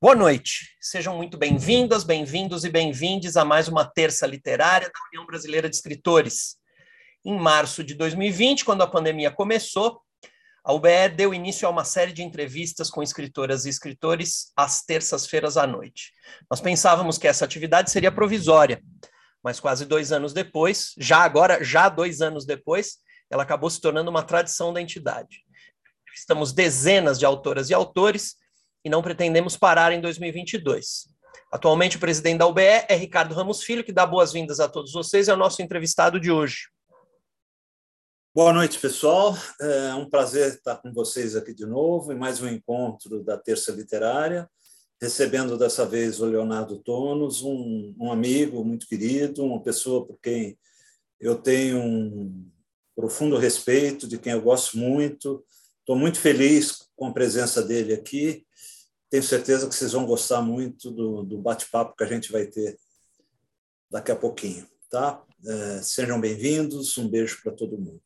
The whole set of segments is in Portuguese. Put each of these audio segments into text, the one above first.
Boa noite, sejam muito bem-vindas, bem-vindos e bem-vindes a mais uma terça literária da União Brasileira de Escritores. Em março de 2020, quando a pandemia começou, a UBE deu início a uma série de entrevistas com escritoras e escritores às terças-feiras à noite. Nós pensávamos que essa atividade seria provisória, mas quase dois anos depois, já agora, já dois anos depois, ela acabou se tornando uma tradição da entidade. Estamos dezenas de autoras e autores e não pretendemos parar em 2022. Atualmente, o presidente da UBE é Ricardo Ramos Filho, que dá boas-vindas a todos vocês, é o nosso entrevistado de hoje. Boa noite, pessoal. É um prazer estar com vocês aqui de novo em mais um encontro da Terça Literária, recebendo dessa vez o Leonardo Tonos, um, um amigo muito querido, uma pessoa por quem eu tenho um profundo respeito, de quem eu gosto muito. Estou muito feliz com a presença dele aqui tenho certeza que vocês vão gostar muito do, do bate-papo que a gente vai ter daqui a pouquinho, tá? É, sejam bem-vindos, um beijo para todo mundo.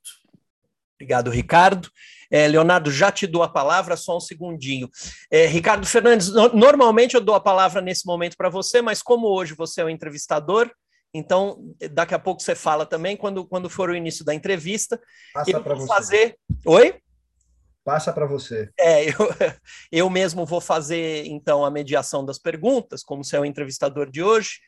Obrigado, Ricardo. É, Leonardo, já te dou a palavra, só um segundinho. É, Ricardo Fernandes, no, normalmente eu dou a palavra nesse momento para você, mas como hoje você é o entrevistador, então daqui a pouco você fala também, quando, quando for o início da entrevista. Passa para você. Fazer... Oi? Passa para você. É, eu, eu mesmo vou fazer, então, a mediação das perguntas, como você é o entrevistador de hoje.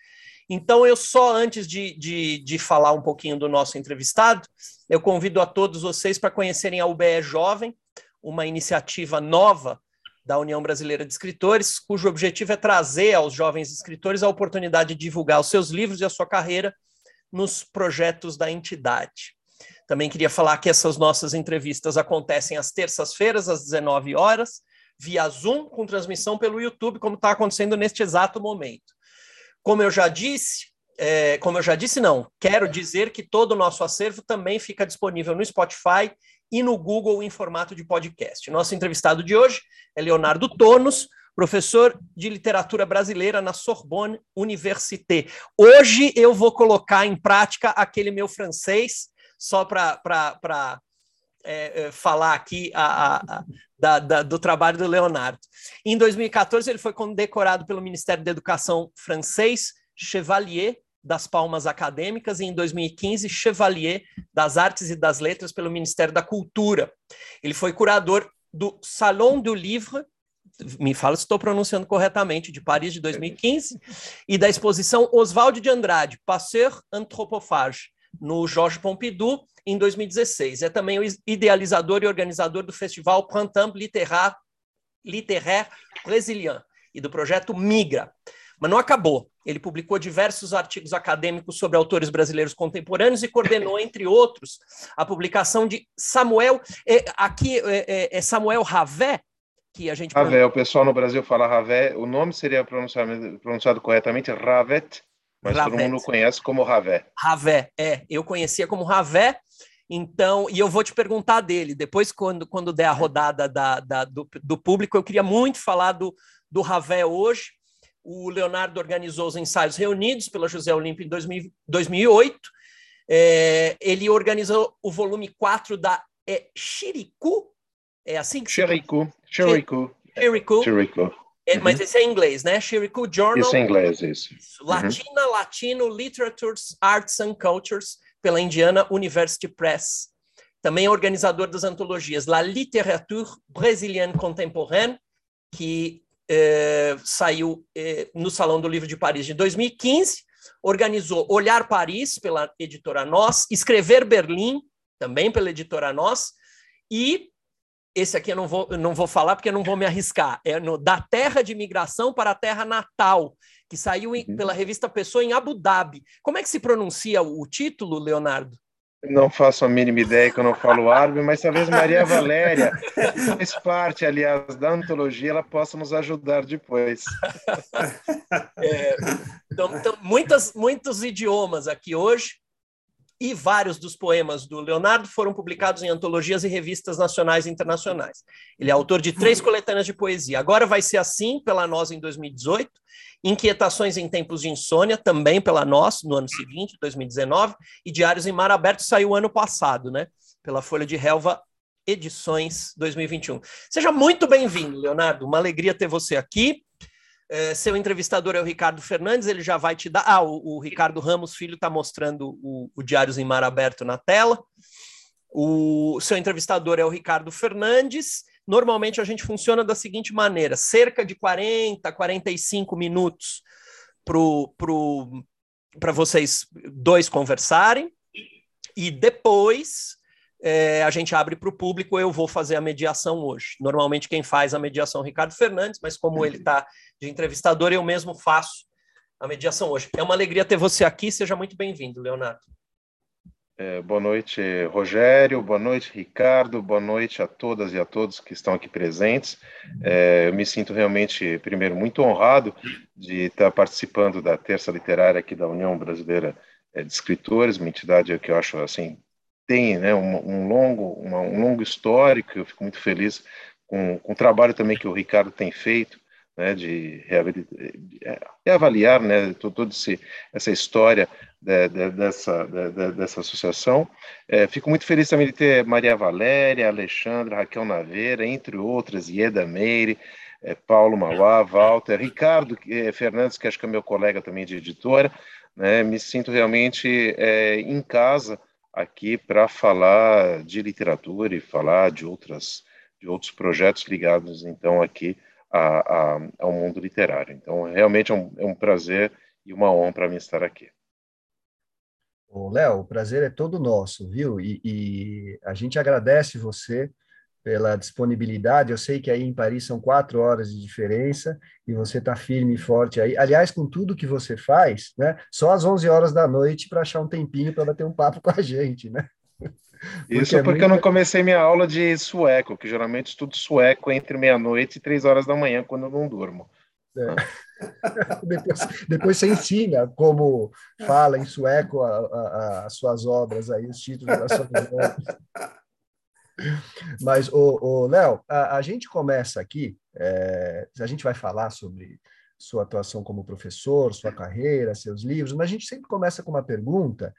Então, eu só, antes de, de, de falar um pouquinho do nosso entrevistado, eu convido a todos vocês para conhecerem a UBE Jovem, uma iniciativa nova da União Brasileira de Escritores, cujo objetivo é trazer aos jovens escritores a oportunidade de divulgar os seus livros e a sua carreira nos projetos da entidade. Também queria falar que essas nossas entrevistas acontecem às terças-feiras, às 19 horas, via Zoom, com transmissão pelo YouTube, como está acontecendo neste exato momento. Como eu já disse, é, como eu já disse, não, quero dizer que todo o nosso acervo também fica disponível no Spotify e no Google em formato de podcast. Nosso entrevistado de hoje é Leonardo Tonos, professor de literatura brasileira na Sorbonne Université. Hoje eu vou colocar em prática aquele meu francês só para é, é, falar aqui a, a, a, da, da, do trabalho do Leonardo. Em 2014, ele foi condecorado pelo Ministério da Educação francês, Chevalier das Palmas Acadêmicas, e em 2015, Chevalier das Artes e das Letras pelo Ministério da Cultura. Ele foi curador do Salon du Livre, me fala se estou pronunciando corretamente, de Paris de 2015, e da exposição Oswald de Andrade, Passeur Anthropophage, no Jorge Pompidou em 2016. É também o idealizador e organizador do festival Printemps Littéraire, Littéraire Brésilien e do projeto Migra. Mas não acabou. Ele publicou diversos artigos acadêmicos sobre autores brasileiros contemporâneos e coordenou, entre outros, a publicação de Samuel. É, aqui é, é, é Samuel Ravé, que a gente. Ravé, o pessoal no Brasil fala Ravé, o nome seria pronunciado, pronunciado corretamente Ravet, mas todo mundo conhece como Ravé. Ravé, é. Eu conhecia como Ravé, então, e eu vou te perguntar dele. Depois, quando, quando der a rodada da, da do, do, público, eu queria muito falar do, do Ravé hoje. O Leonardo organizou os ensaios reunidos pela José Olímpio em 2000, 2008. É, ele organizou o volume 4 da é, Chiricu. É assim que Chiricu. Chiricu. Chiricu. Chiricu. É, mas uhum. esse é em inglês, né? Shiriku Journal. Isso é em inglês, isso. Uhum. Latina, uhum. Latino, Literatures, Arts and Cultures, pela Indiana University Press. Também é organizador das antologias La Littérature Brésilienne Contemporaine, que eh, saiu eh, no Salão do Livro de Paris de 2015. Organizou Olhar Paris, pela editora Nós, Escrever Berlim, também pela editora Nós, e esse aqui eu não vou, não vou falar porque eu não vou me arriscar. É no Da Terra de Migração para a Terra Natal, que saiu em, uhum. pela revista Pessoa em Abu Dhabi. Como é que se pronuncia o título, Leonardo? Não faço a mínima ideia que eu não falo árabe, mas talvez Maria Valéria, que faz parte, aliás, da antologia, ela possa nos ajudar depois. É, então, então, muitas, muitos idiomas aqui hoje e vários dos poemas do Leonardo foram publicados em antologias e revistas nacionais e internacionais. Ele é autor de três coletâneas de poesia. Agora vai ser assim pela Nós em 2018, Inquietações em Tempos de Insônia, também pela Nós, no ano seguinte, 2019, e Diários em Mar Aberto saiu ano passado, né? Pela Folha de Relva Edições 2021. Seja muito bem-vindo, Leonardo. Uma alegria ter você aqui. É, seu entrevistador é o Ricardo Fernandes, ele já vai te dar. Ah, o, o Ricardo Ramos Filho está mostrando o, o Diários em Mar Aberto na tela. O seu entrevistador é o Ricardo Fernandes. Normalmente a gente funciona da seguinte maneira: cerca de 40, 45 minutos para vocês dois conversarem, e depois é, a gente abre para o público. Eu vou fazer a mediação hoje. Normalmente quem faz a mediação é o Ricardo Fernandes, mas como ele está de entrevistador, eu mesmo faço a mediação hoje. É uma alegria ter você aqui. Seja muito bem-vindo, Leonardo. É, boa noite, Rogério. Boa noite, Ricardo. Boa noite a todas e a todos que estão aqui presentes. É, eu me sinto realmente, primeiro, muito honrado de estar participando da terça literária aqui da União Brasileira é, de Escritores, uma entidade que eu acho assim tem né, um, um longo, uma, um longo histórico, eu fico muito feliz com, com o trabalho também que o Ricardo tem feito, né, de reavaliar né, toda essa história de, de, dessa, de, dessa associação. É, fico muito feliz também de ter Maria Valéria, Alexandra, Raquel Naveira, entre outras, Ieda Meire, é, Paulo Mauá, Walter, Ricardo é, Fernandes, que acho que é meu colega também de editora. Né, me sinto realmente é, em casa aqui para falar de literatura e falar de outras de outros projetos ligados então aqui a, a, ao mundo literário. Então realmente é um, é um prazer e uma honra para mim estar aqui. Léo, o prazer é todo nosso, viu? E, e, a gente agradece você pela disponibilidade. Eu sei que aí em Paris são quatro horas de diferença e você está firme e forte aí. Aliás, com tudo que você faz, né? Só às 11 horas da noite para achar um tempinho para bater um papo com a gente, né? Porque Isso é porque muito... eu não comecei minha aula de sueco, que geralmente estudo sueco entre meia-noite e três horas da manhã, quando eu não durmo. É. depois, depois você ensina como fala em sueco as suas obras aí, os títulos das suas obras. Mas, o, Léo, a, a, gente começa aqui, é, a gente vai falar sobre sua atuação como professor, sua carreira, seus livros, mas a gente sempre começa com uma pergunta,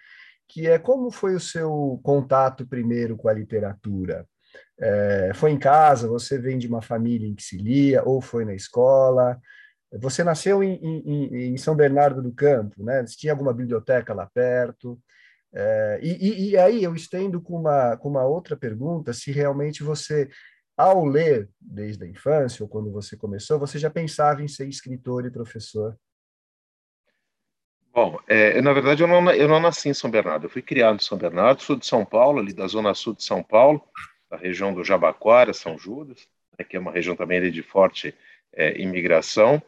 que é como foi o seu contato primeiro com a literatura? É, foi em casa, você vem de uma família em que se lia, ou foi na escola? Você nasceu em, em, em São Bernardo do Campo, né? Tinha alguma biblioteca lá perto? É, e, e, aí eu estendo com uma, com uma outra pergunta, se realmente você, ao ler desde a infância, ou quando você começou, você já pensava em ser escritor e professor? Bom, é, na verdade eu não, eu não nasci em São Bernardo, eu fui criado em São Bernardo, sou de São Paulo, ali da zona sul de São Paulo, da região do Jabaquara, São Judas, né, que é uma região também de forte é, imigração,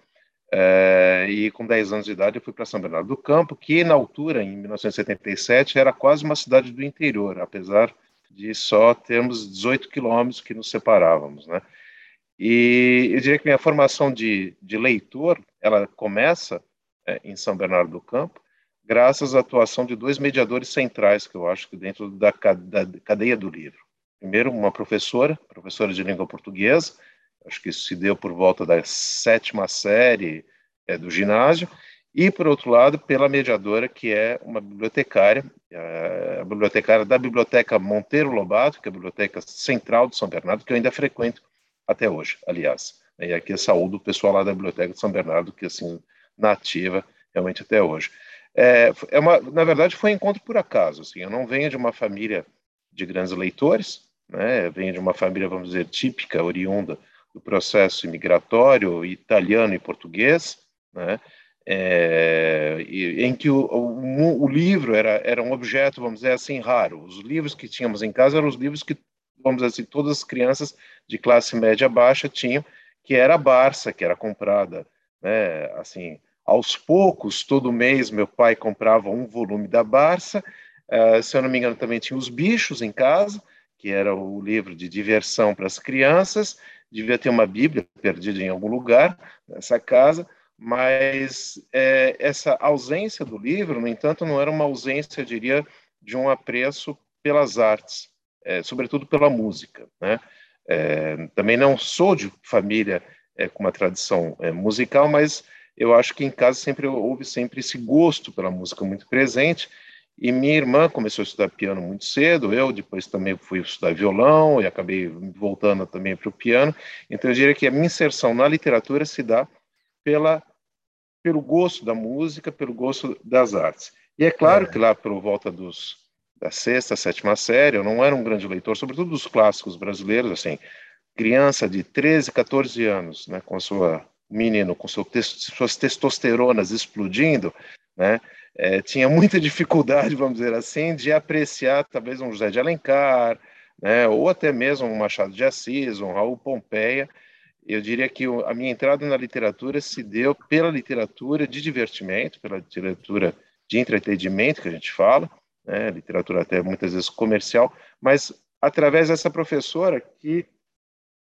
é, e com 10 anos de idade eu fui para São Bernardo do Campo, que na altura, em 1977, era quase uma cidade do interior, apesar de só termos 18 quilômetros que nos separávamos, né? E eu diria que minha formação de, de leitor, ela começa é, em São Bernardo do Campo, graças à atuação de dois mediadores centrais que eu acho que dentro da, cadeia do livro. Primeiro, uma professora, professora de língua portuguesa, acho que isso se deu por volta da sétima série é, do ginásio, e, por outro lado, pela mediadora, que é uma bibliotecária, a bibliotecária da Biblioteca Monteiro Lobato, que é a biblioteca central de São Bernardo, que eu ainda frequento até hoje, aliás. E aqui é saúdo o pessoal lá da Biblioteca de São Bernardo, que, assim, nativa realmente até hoje. É, é uma, na verdade, foi um encontro por acaso. Assim, eu não venho de uma família de grandes leitores, né? venho de uma família, vamos dizer, típica, oriunda do processo imigratório italiano e português, né? É, em que o, o, o, livro era, era um objeto, vamos dizer assim, raro. Os livros que tínhamos em casa eram os livros que, vamos dizer assim, todas as crianças de classe média baixa tinham, que era a Barça, que era comprada, né, assim, aos poucos, todo mês, meu pai comprava um volume da Barça, uh, se eu não me engano, também tinha Os Bichos em casa, que era o livro de diversão para as crianças, devia ter uma Bíblia perdida em algum lugar nessa casa, mas é, essa ausência do livro, no entanto, não era uma ausência, eu diria, de um apreço pelas artes, é, sobretudo pela música. Né? É, também não sou de família com uma tradição musical, mas eu acho que em casa sempre houve sempre esse gosto pela música muito presente, e minha irmã começou a estudar piano muito cedo, eu depois também fui estudar violão e acabei voltando também para o piano. Então eu diria que a minha inserção na literatura se dá pela pelo gosto da música, pelo gosto das artes. E é claro é. que lá por volta dos da sexta, sétima série, eu não era um grande leitor, sobretudo dos clássicos brasileiros, assim, criança de 13, 14 anos, né, com sua menino com seu suas testosteronas explodindo, né, é, tinha muita dificuldade, vamos dizer assim, de apreciar talvez um José de Alencar, né, ou até mesmo um Machado de Assis, um Raul Pompeia. Eu diria que a minha entrada na literatura se deu pela literatura de divertimento, pela literatura de entretenimento que a gente fala, né, literatura até muitas vezes comercial, mas através dessa professora que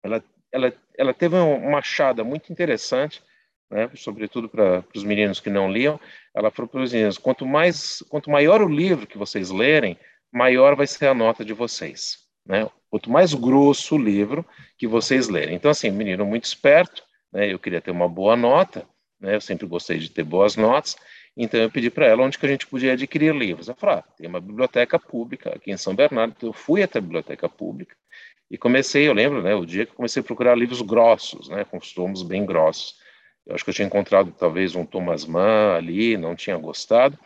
ela, ela, ela teve uma achada muito interessante, né, sobretudo para os meninos que não liam, ela falou para os meninos, quanto, mais, quanto maior o livro que vocês lerem, maior vai ser a nota de vocês. Né? Quanto mais grosso o livro que vocês lerem. Então, assim, menino muito esperto, né, eu queria ter uma boa nota, né, eu sempre gostei de ter boas notas, então eu pedi para ela onde que a gente podia adquirir livros. Ela falou: ah, tem uma biblioteca pública aqui em São Bernardo. Então eu fui até a biblioteca pública e comecei, eu lembro, né, o dia que comecei a procurar livros grossos, né, com os tomos bem grossos. Eu acho que eu tinha encontrado talvez um Thomas Mann ali, não tinha gostado.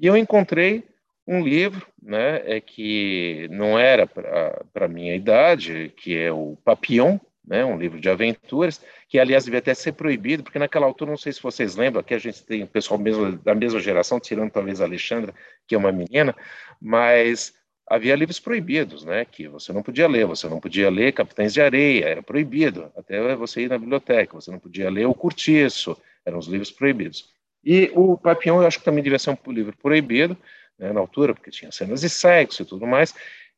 E eu encontrei um livro, né, é que não era para a minha idade, que é o Papillon, né, um livro de aventuras, que aliás devia até ser proibido, porque naquela altura, não sei se vocês lembram, aqui a gente tem o pessoal mesmo, da mesma geração, tirando talvez a Alexandra, que é uma menina, mas havia livros proibidos, né, que você não podia ler, você não podia ler Capitães de Areia, era proibido, até você ir na biblioteca, você não podia ler O Curtiço, eram os livros proibidos. E o Papillon, eu acho que também devia ser um livro proibido, né, na altura, porque tinha cenas de sexo e tudo mais,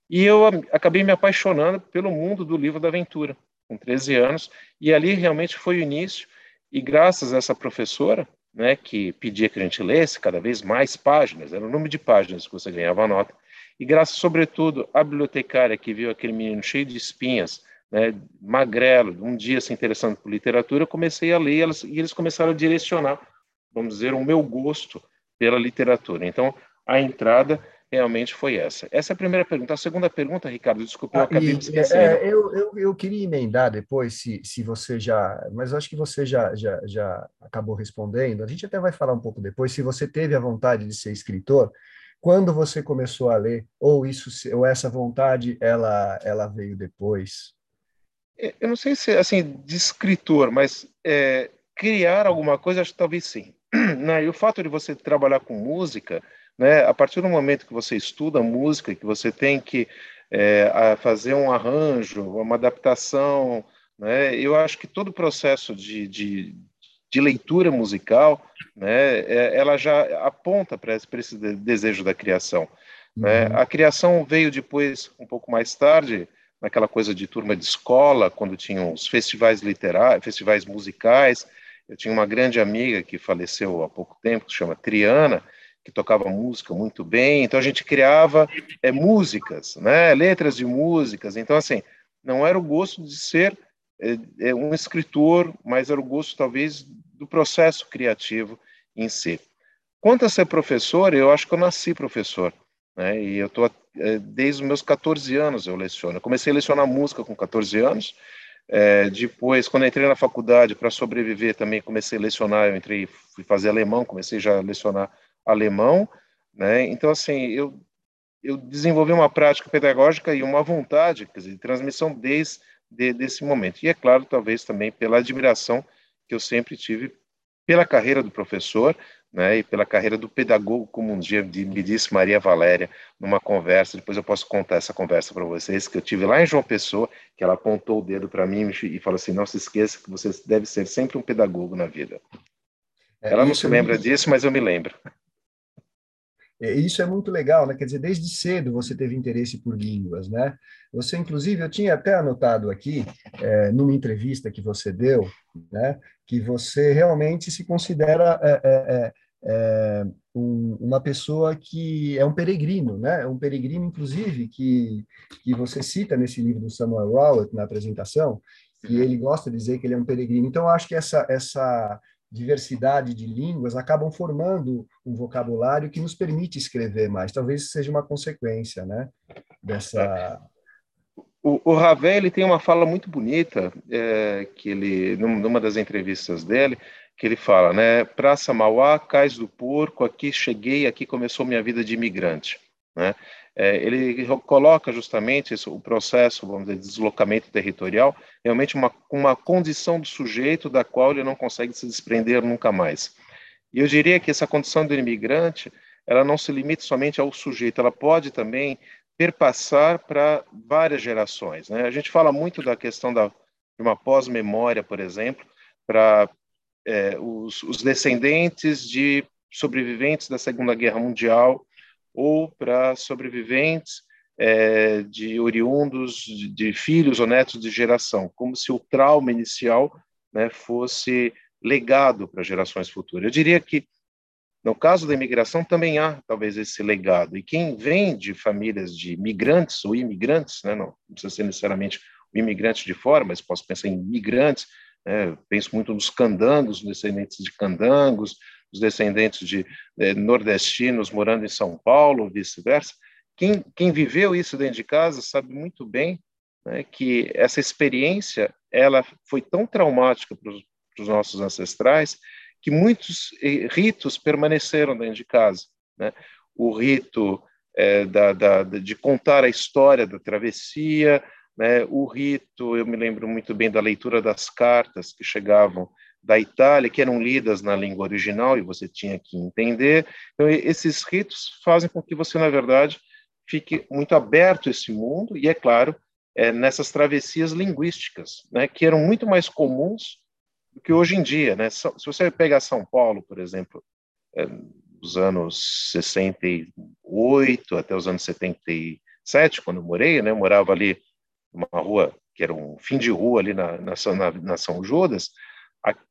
e eu acabei me apaixonando pelo mundo do livro da aventura com 13 anos, e ali realmente foi o início, e graças a essa professora, né, que pedia que a gente lesse cada vez mais páginas, era o número de páginas que você ganhava a nota, e graças, sobretudo, à bibliotecária que viu aquele menino cheio de espinhas, né, magrelo, um dia se interessando por literatura, eu comecei a ler elas, e eles começaram a direcionar, vamos dizer, o meu gosto pela literatura. Então, a entrada realmente foi essa. Essa é a primeira pergunta. A segunda pergunta, Ricardo, desculpa, eu ah, acabei me esquecendo. É, eu, eu, eu, queria emendar depois, se, se você já. Mas acho que você já, já, já acabou respondendo. A gente até vai falar um pouco depois. Se você teve a vontade de ser escritor, quando você começou a ler, ou isso, ou essa vontade, ela, ela veio depois? É, eu não sei se assim de escritor, mas é, criar alguma coisa, acho que talvez sim. Né? E o fato de você trabalhar com música né? A partir do momento que você estuda música, que você tem que é, fazer um arranjo, uma adaptação, né? eu acho que todo o processo de, de, de leitura musical, né, é, ela já aponta para esse, esse, desejo da criação. Né? Uhum. A criação veio depois, um pouco mais tarde, naquela coisa de turma de escola, quando tinham os festivais literários, festivais musicais. Eu tinha uma grande amiga que faleceu há pouco tempo, que se chama Triana, que tocava música muito bem, então a gente criava é, músicas, né, letras de músicas, então assim, não era o gosto de ser é, é, um escritor, mas era o gosto talvez do processo criativo em si. Quanto a ser professor, eu acho que eu nasci professor, né, e eu estou é, desde os meus 14 anos eu leciono, eu comecei a lecionar música com 14 anos, é, depois, quando entrei na faculdade para sobreviver, também comecei a lecionar. Eu entrei, fui fazer alemão, comecei já a lecionar alemão, né? Então, assim, eu, eu desenvolvi uma prática pedagógica e uma vontade, quer dizer, de transmissão desde de, desse momento. E, é claro, talvez também pela admiração que eu sempre tive pela carreira do professor, né, e pela carreira do pedagogo, como um dia me disse Maria Valéria numa conversa, depois eu posso contar essa conversa para vocês, que eu tive lá em João Pessoa, que ela apontou o dedo para mim e falou assim, não se esqueça que você deve ser sempre um pedagogo na vida. É, ela não se lembra disso, mas eu me lembro. É, isso é muito legal, né? Quer dizer, desde cedo você teve interesse por línguas, né? Você, inclusive, eu tinha até anotado aqui, é, numa entrevista que você deu, né? Que você realmente se considera é, é, é, é um, uma pessoa que é um peregrino, né? Um peregrino, inclusive, que, que você cita nesse livro do Samuel Rowett, na apresentação, e ele gosta de dizer que ele é um peregrino. Então, eu acho que essa, essa diversidade de línguas acabam formando um vocabulário que nos permite escrever mais. Talvez seja uma consequência, né? Dessa. o, o Ravel ele tem uma fala muito bonita é, que ele numa das entrevistas dele que ele fala, né? Praça Mauá, Cais do Porco, aqui cheguei, aqui começou minha vida de imigrante, né? É, ele coloca justamente isso, o processo, vamos dizer, de deslocamento territorial, realmente uma, uma condição do sujeito da qual ele não consegue se desprender nunca mais. E eu diria que essa condição do imigrante, ela não se limita somente ao sujeito, ela pode também perpassar para várias gerações. Né? A gente fala muito da questão da, de uma pós-memória, por exemplo, para é, os, os descendentes de sobreviventes da Segunda Guerra Mundial ou para sobreviventes é, de oriundos de, de, filhos ou netos de geração, como se o trauma inicial né, fosse legado para gerações futuras. Eu diria que no caso da imigração também há talvez esse legado e quem vem de famílias de migrantes ou imigrantes, né, não, não precisa ser necessariamente o imigrante de fora, mas posso pensar em migrantes né? Penso muito nos candangos, descendentes de candangos, os descendentes de eh, nordestinos morando em São Paulo, vice-versa. Quem, quem viveu isso dentro de casa sabe muito bem né, que essa experiência ela foi tão traumática para os nossos ancestrais que muitos eh, ritos permaneceram dentro de casa. Né? O rito é, da, da, de contar a história da travessia, né? O rito, eu me lembro muito bem da leitura das cartas que chegavam da Itália, que eram lidas na língua original e você tinha que entender. Então, esses ritos fazem com que você, na verdade, fique muito aberto a esse mundo e, é claro, é, nessas travessias linguísticas, né, que eram muito mais comuns do que hoje em dia. Né? Se você pegar São Paulo, por exemplo, é, anos 68 até os anos 77, quando eu morei, né, eu morava ali uma rua que era um fim de rua ali na, na, na São Judas,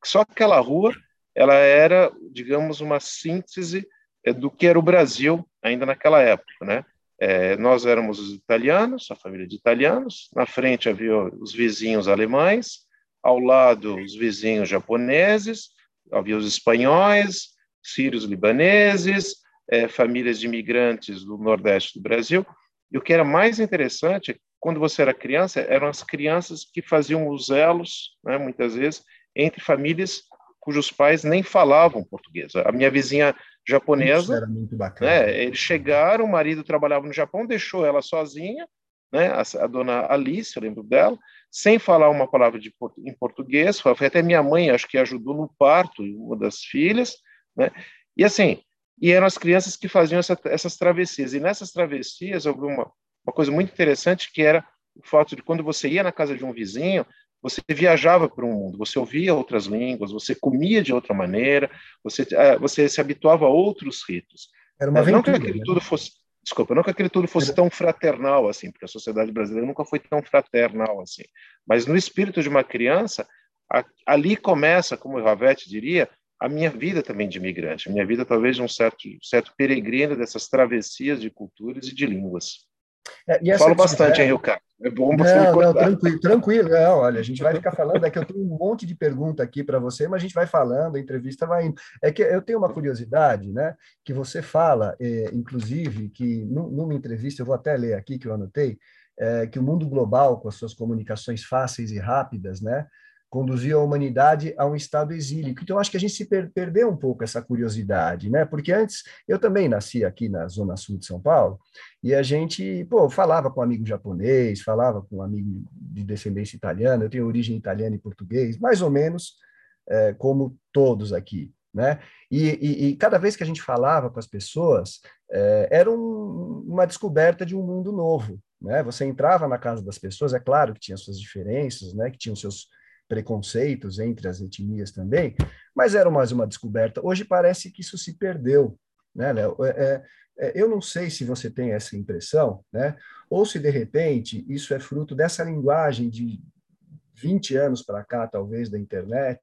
só aquela rua ela era, digamos, uma síntese é, do que era o Brasil ainda naquela época, né? É, nós éramos os italianos, a família de italianos, na frente havia os vizinhos alemães, ao lado os vizinhos japoneses, havia os espanhóis, sírios libaneses, é, famílias de imigrantes do nordeste do Brasil. E o que era mais interessante quando você era criança, eram as crianças que faziam os elos, né, muitas vezes, entre famílias cujos pais nem falavam português. A minha vizinha japonesa, Isso era muito bacana. Né, eles chegaram, o marido trabalhava no Japão, deixou ela sozinha, né, a, a dona Alice, eu lembro dela, sem falar uma palavra de, em português, foi até minha mãe, acho que ajudou no parto, uma das filhas, né, e assim, e eram as crianças que faziam essa, essas travessias, e nessas travessias, houve uma, uma coisa muito interessante que era o fato de quando você ia na casa de um vizinho, você viajava para um mundo, você ouvia outras línguas, você comia de outra maneira, você, uh, você se habituava a outros ritos. Era uma aventura, não que aquilo né? tudo fosse, desculpa, não que aquilo tudo fosse tão fraternal assim, porque a sociedade brasileira nunca foi tão fraternal assim. Mas no espírito de uma criança, a, ali começa, como o Ravete diria, a minha vida também de imigrante, a minha vida talvez de um certo, certo peregrino dessas travessias de culturas e de línguas. É, Falo bastante, hein, Ricardo? É bom você não, não, tranquilo, tranquilo. Não, olha, a gente vai ficar falando, é que eu tenho um monte de pergunta aqui para você, mas a gente vai falando, a entrevista vai indo. É que eu tenho uma curiosidade, né, que você fala, é, inclusive, que numa entrevista, eu vou até ler aqui, que eu anotei, é, que o mundo global, com as suas comunicações fáceis e rápidas, né, conduziu a humanidade a um estado exílico. Então, acho que a gente se per perdeu um pouco essa curiosidade, né? Porque antes, eu também nasci aqui na Zona Sul de São Paulo, e a gente, pô, falava com um amigo japonês, falava com um amigo de descendência italiana, eu tenho origem italiana e português, mais ou menos é, como todos aqui, né? E, e, e, cada vez que a gente falava com as pessoas, é, era um, uma descoberta de um mundo novo, né? Você entrava na casa das pessoas, é claro que tinha suas diferenças, né? Que tinham seus preconceitos entre as etnias também, mas era mais uma descoberta. Hoje parece que isso se perdeu, né, Léo? É, é, é, eu não sei se você tem essa impressão, né? Ou se de repente isso é fruto dessa linguagem de 20 anos para cá, talvez, da internet,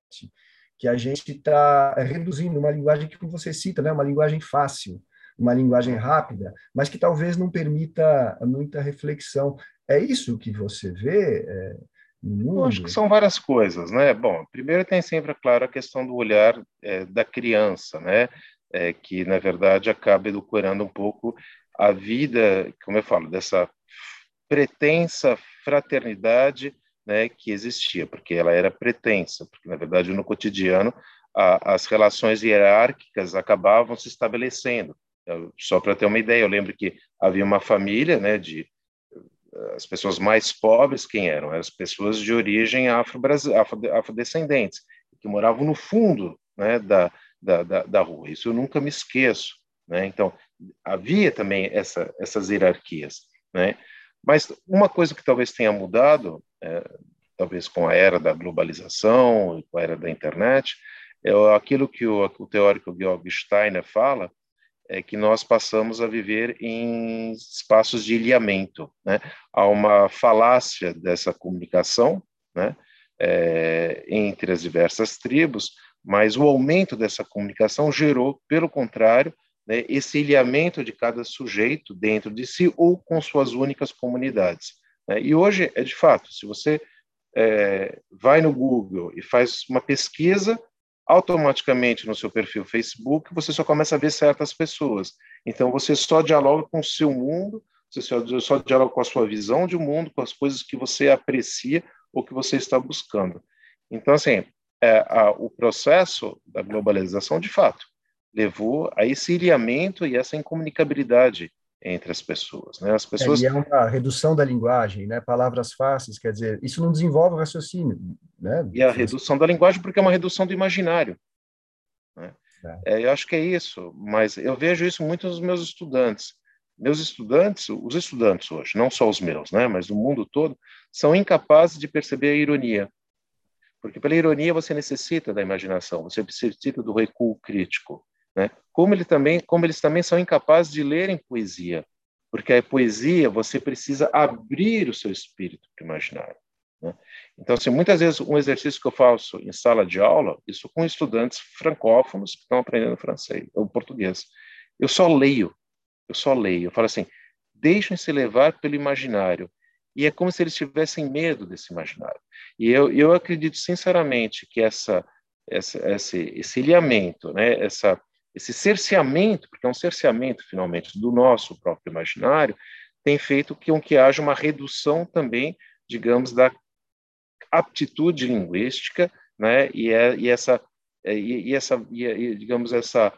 que a gente está reduzindo uma linguagem que você cita, né? Uma linguagem fácil, uma linguagem rápida, mas que talvez não permita muita reflexão. É isso que você vê, é, eu acho que são várias coisas, né? Bom, primeiro tem sempre, claro, a questão do olhar é, da criança, né? É, que, na verdade, acaba edulcorando um pouco a vida, como eu falo, dessa pretensa fraternidade né, que existia, porque ela era pretensa, porque na verdade no cotidiano a, as relações hierárquicas acabavam se estabelecendo. Eu, só para ter uma ideia, eu lembro que havia uma família, né, de as pessoas mais pobres, quem eram? As pessoas de origem afro afrodescendentes, que moravam no fundo né, da, da, da, da, rua. Isso eu nunca me esqueço. Né? Então, havia também essa, essas hierarquias. Né? Mas uma coisa que talvez tenha mudado, é, talvez com a era da globalização, com a era da internet, é aquilo que o, o teórico Georg Steiner fala, é que nós passamos a viver em espaços de ilhamento. Né? Há uma falácia dessa comunicação né? É, entre as diversas tribos, mas o aumento dessa comunicação gerou, pelo contrário, né, esse ilhamento de cada sujeito dentro de si ou com suas únicas comunidades. Né? E hoje, é de fato, se você é, vai no Google e faz uma pesquisa, automaticamente no seu perfil Facebook você só começa a ver certas pessoas. Então você só dialoga com o seu mundo, você só, só dialoga com a sua visão de mundo, com as coisas que você aprecia ou que você está buscando. Então, assim, é, a, o processo da globalização, de fato, levou a esse ilhamento e essa incomunicabilidade entre as pessoas, né? As pessoas é, e é uma redução da linguagem, né? Palavras fáceis, quer dizer, isso não desenvolve o raciocínio, né? E a redução da linguagem porque é uma redução do imaginário. Né? É. É, eu acho que é isso, mas eu vejo isso muito nos meus estudantes. Meus estudantes, os estudantes hoje, não só os meus, né, mas do mundo todo, são incapazes de perceber a ironia. Porque pela ironia você necessita da imaginação, você necessita do recuo crítico. Né? Como, ele também, como eles também são incapazes de lerem poesia, porque a poesia você precisa abrir o seu espírito para o imaginário. Né? Então, assim, muitas vezes um exercício que eu faço em sala de aula, isso com estudantes francófonos que estão aprendendo francês ou português, eu só leio, eu só leio. Eu falo assim, deixem-se levar pelo imaginário. E é como se eles tivessem medo desse imaginário. E eu, eu acredito sinceramente que essa, essa esse, esse ilhamento, né, essa esse cerceamento, porque é um cerceamento, finalmente, do nosso próprio imaginário, tem feito com que haja uma redução também, digamos, da aptitude linguística, né? E, é, e essa, é, e, e essa, e, digamos, essa,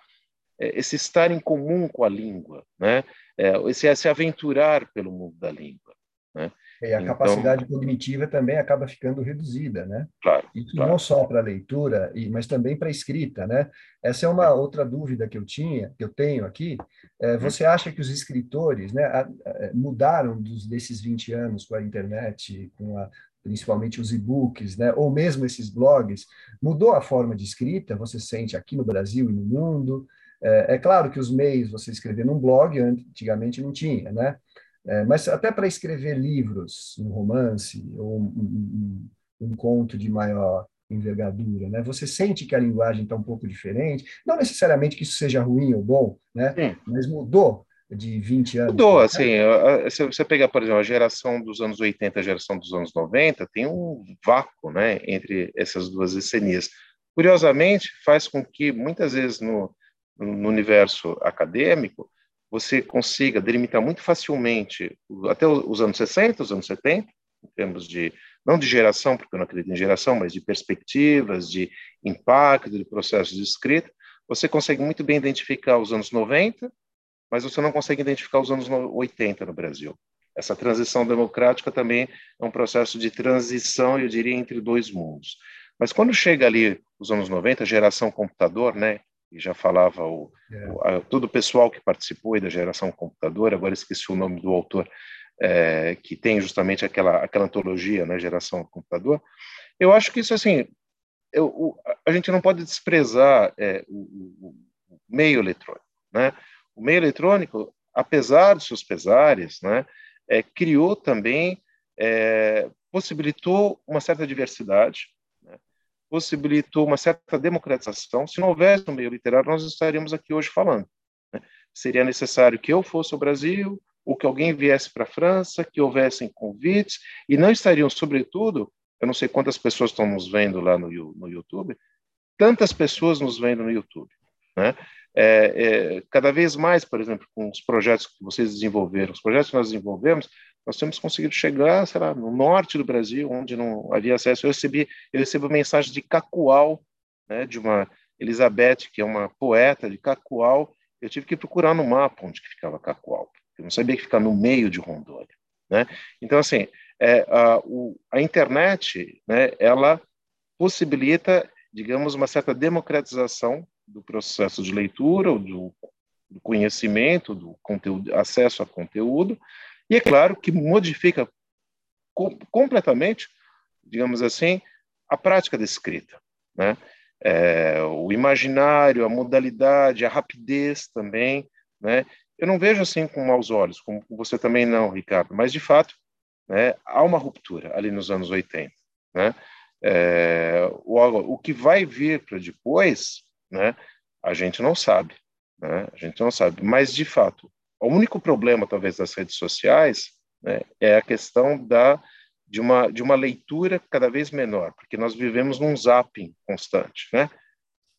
é, esse estar em comum com a língua, né? É, esse se aventurar pelo mundo da língua, né? E a então, capacidade cognitiva também acaba ficando reduzida, né? Claro. Isso claro. não só para a leitura, mas também para a escrita, né? Essa é uma outra dúvida que eu tinha, que eu tenho aqui. É, uhum. você acha que os escritores né, mudaram dos, desses 20 anos com a internet, com a, principalmente os e-books, né, ou mesmo esses blogs, mudou a forma de escrita? Você sente aqui no Brasil e no mundo? É, é claro que os meios, você escrever num blog, antigamente não tinha, né? É, mas até para escrever livros, um romance ou um, um, um, conto de maior envergadura, né? Você sente que a linguagem está um pouco diferente, não necessariamente que isso seja ruim ou bom, né? Sim. Mas mudou de 20 anos. Mudou, assim, se você pegar, por exemplo, a geração dos anos 80 a geração dos anos 90, tem um vácuo, né, entre essas duas etnias. Curiosamente, faz com que, muitas vezes, no, no universo acadêmico, você consiga delimitar muito facilmente, até os anos 60, os anos 70, em termos de, não de geração, porque eu não acredito em geração, mas de perspectivas, de impacto, de processos de escrita, você consegue muito bem identificar os anos 90, mas você não consegue identificar os anos 80 no Brasil. Essa transição democrática também é um processo de transição, eu diria, entre dois mundos. Mas quando chega ali os anos 90, geração computador, né, e já falava o, é. o a, todo o pessoal que participou da geração computador, agora esqueci o nome do autor, é, que tem justamente aquela, aquela antologia, né, geração computador, eu acho que isso, assim, eu, o, a gente não pode desprezar é, o, o, meio eletrônico, né? O meio eletrônico, apesar dos seus pesares, né, é, criou também, é, possibilitou uma certa diversidade, possibilitou uma certa democratização. Se não houvesse um meio literário, nós estaríamos aqui hoje falando. Né? Seria necessário que eu fosse ao Brasil, ou que alguém viesse para a França, que houvessem convites, e não estariam, sobretudo, eu não sei quantas pessoas estão nos vendo lá no, no YouTube, tantas pessoas nos vendo no YouTube. Né? É, é, cada vez mais, por exemplo, com os projetos que vocês desenvolveram, os projetos que nós desenvolvemos, nós temos conseguido chegar, sei lá, no norte do Brasil, onde não havia acesso. Eu recebi, eu recebo mensagem de Cacoal, né, de uma Elizabeth, que é uma poeta de Cacoal. Eu tive que procurar no mapa onde que ficava Cacoal. Eu não sabia que ficava no meio de Rondônia, né? Então, assim, é, a, o, a internet, né, ela possibilita, digamos, uma certa democratização do processo de leitura, do, do conhecimento, do conteúdo, acesso a conteúdo, e é claro que modifica com, completamente, digamos assim, a prática da escrita, né? É, o imaginário, a modalidade, a rapidez também, né? Eu não vejo assim com maus olhos, como você também não, Ricardo, mas de fato, né, há uma ruptura ali nos anos 80, né? É, o, o que vai vir para depois, né? A gente não sabe, né? A gente não sabe, mas de fato, o único problema, talvez, das redes sociais né, é a questão da, de, uma, de uma leitura cada vez menor, porque nós vivemos num zapping constante, né?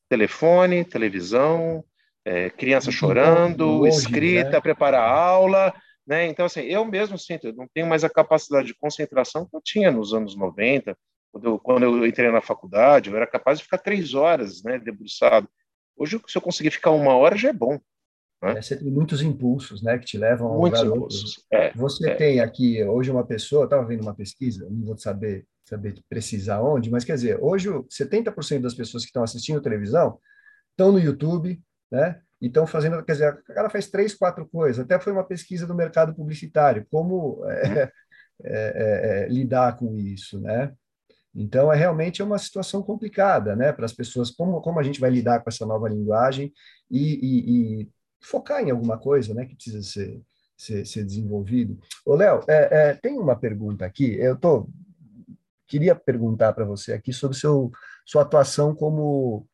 Telefone, televisão, é, criança chorando, Hoje, escrita, né? preparar aula, né? Então, assim, eu mesmo sinto, eu não tenho mais a capacidade de concentração que eu tinha nos anos 90, quando eu, quando eu entrei na faculdade, eu era capaz de ficar três horas, né, debruçado. Hoje, se eu conseguir ficar uma hora, já é bom. Né? É, você tem muitos impulsos, né, que te levam a muitos impulsos. É, você é. tem aqui hoje uma pessoa, estava vendo uma pesquisa, não vou saber saber precisar onde, mas quer dizer, hoje 70% das pessoas que estão assistindo televisão estão no YouTube, né? E estão fazendo, quer dizer, o cara faz três, quatro coisas. Até foi uma pesquisa do mercado publicitário, como é, é, é, lidar com isso, né? Então, é realmente uma situação complicada, né, para as pessoas, como, como a gente vai lidar com essa nova linguagem e, e, e focar em alguma coisa né, que precisa ser, ser, ser desenvolvido. Ô, Léo, é, é, tem uma pergunta aqui, eu tô, queria perguntar para você aqui sobre seu, sua atuação como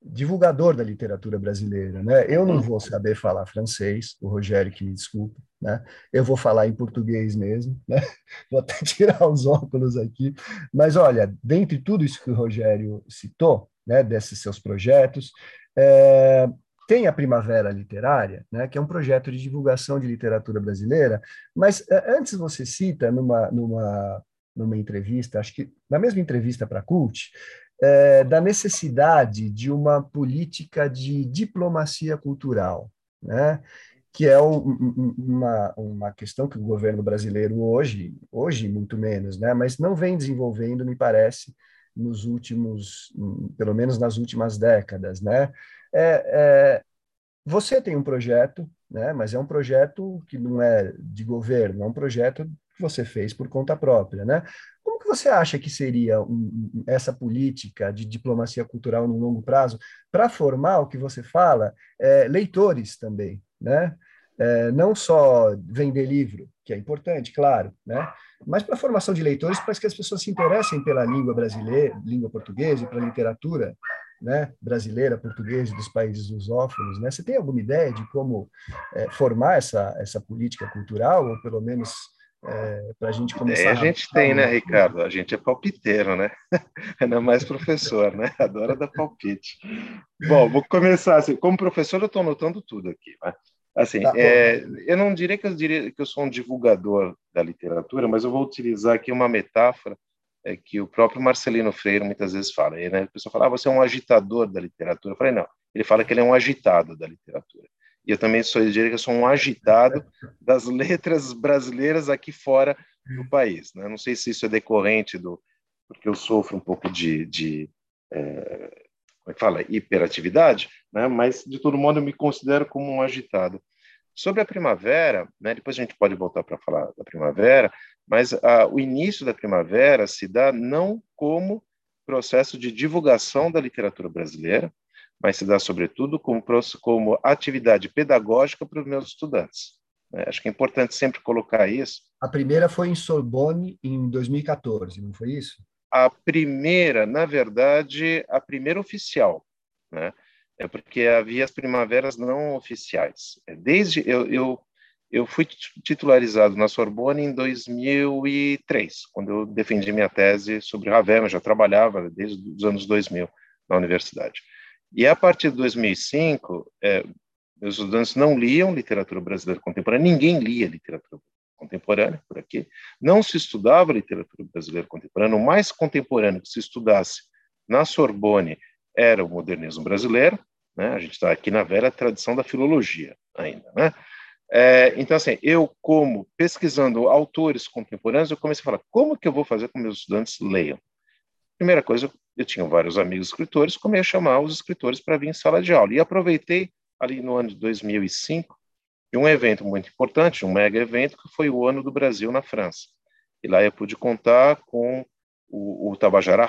divulgador da literatura brasileira, né? Eu não vou saber falar francês, o Rogério que me desculpa, né? Eu vou falar em português mesmo, né? Vou até tirar os óculos aqui, mas olha, dentre tudo isso que o Rogério citou, né, desses seus projetos, é, tem a Primavera Literária, né, que é um projeto de divulgação de literatura brasileira, mas é, antes você cita numa, numa, numa entrevista, acho que na mesma entrevista para a Cult, é, da necessidade de uma política de diplomacia cultural, né? que é um, uma, uma questão que o governo brasileiro hoje, hoje muito menos, né? mas não vem desenvolvendo, me parece, nos últimos, pelo menos nas últimas décadas, né? É, é, você tem um projeto, né? Mas é um projeto que não é de governo, é um projeto que você fez por conta própria, né? Como que você acha que seria um, essa política de diplomacia cultural no longo prazo para formar o que você fala é, leitores também, né? É, não só vender livro, que é importante, claro, né? mas para a formação de leitores, para que as pessoas se interessem pela língua brasileira, língua portuguesa e pela literatura né, brasileira, portuguesa dos países lusófonos, né? Você tem alguma ideia de como é, formar essa, essa política cultural, ou pelo menos é, para a gente começar? É, a gente tem, né, Ricardo? A gente é palpiteiro, né? Não é mais professor, né? Adora dar palpite. Bom, vou começar assim. Como professor, eu estou anotando tudo aqui, né? Assim, tá é, eu não diria que eu diria que eu sou um divulgador da literatura, mas eu vou utilizar aqui uma metáfora é, que o próprio Marcelino Freire muitas vezes fala. Né, a pessoa fala, ah, você é um agitador da literatura. Eu falei, não. Ele fala que ele é um agitado da literatura. E eu também sou, eu diria que eu sou um agitado das letras brasileiras aqui fora do país. Né? Não sei se isso é decorrente do... Porque eu sofro um pouco de... de é, como é que fala? Hiperatividade, né? mas, de todo modo, eu me considero como um agitado. Sobre a primavera, né, depois a gente pode voltar para falar da primavera, mas ah, o início da primavera se dá não como processo de divulgação da literatura brasileira, mas se dá, sobretudo, como, como atividade pedagógica para os meus estudantes. Né? Acho que é importante sempre colocar isso. A primeira foi em Sorbonne, em 2014, não foi isso? A primeira, na verdade, a primeira oficial. Né? é porque havia as primaveras não oficiais. É, desde eu, eu, eu fui titularizado na Sorbonne em 2003, quando eu defendi minha tese sobre Ravel, eu já trabalhava desde os anos 2000 na universidade. E a partir de 2005, é, meus estudantes não liam literatura brasileira contemporânea, ninguém lia literatura contemporânea por aqui. Não se estudava literatura brasileira contemporânea. O mais contemporâneo que se estudasse na Sorbonne era o modernismo brasileiro. Né? A gente está aqui na velha tradição da filologia ainda. Né? É, então, assim, eu, como pesquisando autores contemporâneos, eu comecei a falar, como que eu vou fazer com que meus estudantes leiam? Primeira coisa, eu tinha vários amigos escritores, comecei a chamar os escritores para vir em sala de aula. E aproveitei, ali no ano de 2005, de um evento muito importante, um mega evento, que foi o Ano do Brasil na França. E lá eu pude contar com o, o Tabajara,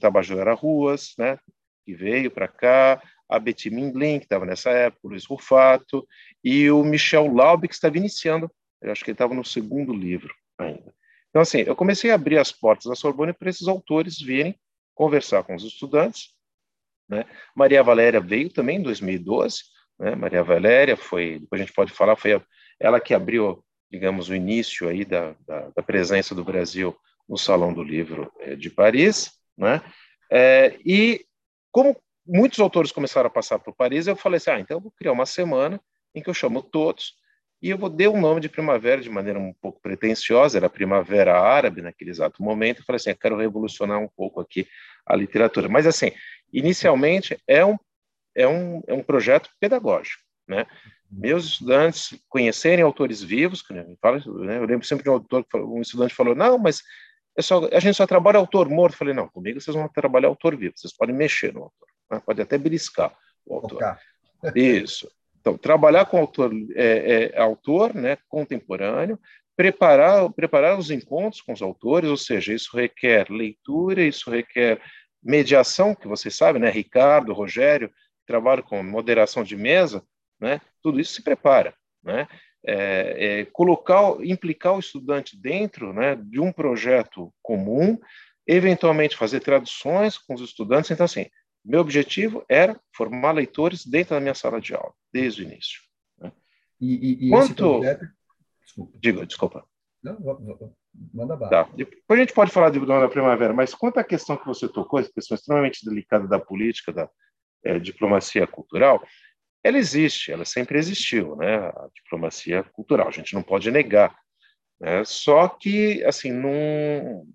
Tabajara Ruas, né, que veio para cá, a Betty Mindlin, que estava nessa época, o Luiz Rufato, e o Michel Laub, que estava iniciando, eu acho que ele estava no segundo livro ainda. Então, assim, eu comecei a abrir as portas da Sorbonne para esses autores virem conversar com os estudantes. Né? Maria Valéria veio também em 2012, né? Maria Valéria foi, depois a gente pode falar, foi ela que abriu, digamos, o início aí da, da, da presença do Brasil no Salão do Livro eh, de Paris, né? É, e como muitos autores começaram a passar por Paris, eu falei assim, ah, então eu vou criar uma semana em que eu chamo todos e eu vou dar um nome de primavera de maneira um pouco pretensiosa, era primavera árabe naquele exato momento, eu falei assim, eu quero revolucionar um pouco aqui a literatura. Mas assim, inicialmente é um é um, é um projeto pedagógico, né? Meus estudantes conhecerem autores vivos, que né, eu lembro sempre de um autor, um estudante falou, não, mas é só, a gente só trabalha autor morto. Eu falei, não, comigo vocês vão trabalhar autor vivo, vocês podem mexer no autor? Pode até beliscar o autor. Isso. Então, trabalhar com autor, é, é, autor né, contemporâneo, preparar, preparar os encontros com os autores, ou seja, isso requer leitura, isso requer mediação, que vocês sabem, né, Ricardo, Rogério, trabalho com moderação de mesa, né, tudo isso se prepara. Né? é, é, colocar, implicar o estudante dentro né, de um projeto comum, eventualmente fazer traduções com os estudantes. Então, assim, meu objetivo era formar leitores dentro da minha sala de aula, desde o início. Né? E, e, e Quanto... Projeto... Desculpa. Diga, desculpa. Não, manda bala. Tá. Depois a gente pode falar de da primavera, mas quanto à questão que você tocou, essa questão extremamente delicada da política, da é, diplomacia cultural, ela existe, ela sempre existiu, né? A diplomacia cultural, a gente não pode negar. Né? Só que, assim, num,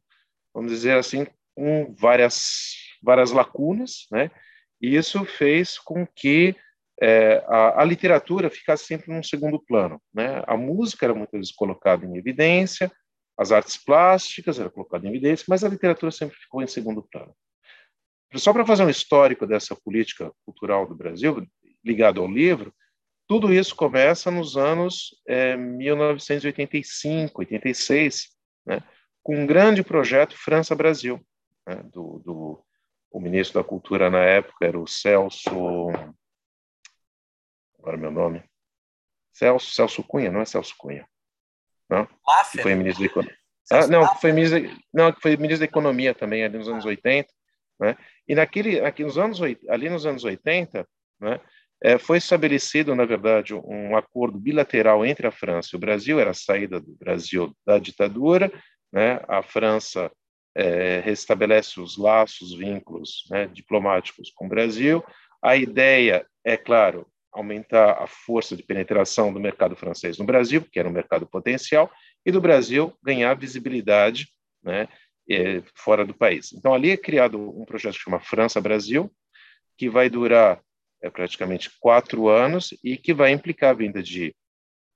vamos dizer assim, com várias, várias lacunas, né? E isso fez com que é, a, a, literatura ficasse sempre num segundo plano, né? A música era muitas vezes colocada em evidência, as artes plásticas eram colocadas em evidência, mas a literatura sempre ficou em segundo plano. Só para fazer um histórico dessa política cultural do Brasil, ligado ao livro, tudo isso começa nos anos é, 1985, 86, né, com um grande projeto França-Brasil, né, do, do, o ministro da Cultura na época era o Celso, agora meu nome, Celso, Celso Cunha, não é Celso Cunha, não? Que foi ministro da Economia. Ah, não, que foi ministro, não, foi ministro da Economia também ali nos anos 80, né? E naquele, aqui nos anos ali nos anos 80, né? É, foi estabelecido, na verdade, um acordo bilateral entre a França e o Brasil, era a saída do Brasil da ditadura, né? a França é, restabelece os laços, vínculos né, diplomáticos com o Brasil. A ideia é, claro, aumentar a força de penetração do mercado francês no Brasil, que era um mercado potencial, e do Brasil ganhar visibilidade né, é, fora do país. Então, ali é criado um projeto que chama França-Brasil, que vai durar é, praticamente quatro anos e que vai implicar a vinda de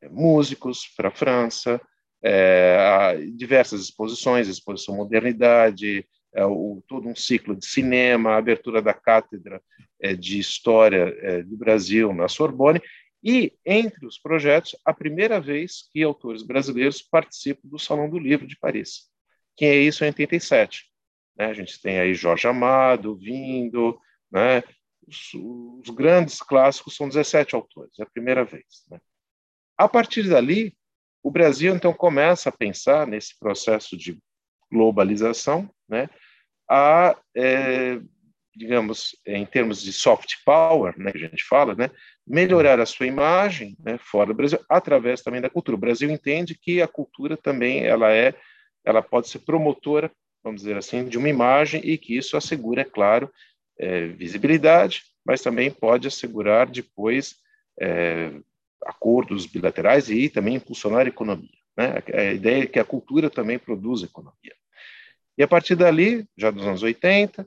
é, músicos para a França, é, diversas exposições, exposição modernidade, é, o, todo um ciclo de cinema, a abertura da cátedra é, de história é, do Brasil na Sorbonne e entre os projetos a primeira vez que autores brasileiros participam do Salão do Livro de Paris, que é isso em 87. Né? A gente tem aí Jorge Amado vindo, né? os, os, grandes clássicos são 17 autores, é a primeira vez. Né? A partir dali, o Brasil então começa a pensar nesse processo de globalização, né, a, é, digamos, em termos de soft power, né, que a gente fala, né, melhorar a sua imagem né, fora do Brasil através também da cultura. O Brasil entende que a cultura também ela é, ela pode ser promotora, vamos dizer assim, de uma imagem e que isso assegura, é claro, é, visibilidade, mas também pode assegurar depois é, acordos bilaterais e também impulsionar a economia. Né? A ideia é que a cultura também produz economia. E a partir dali, já dos anos 80,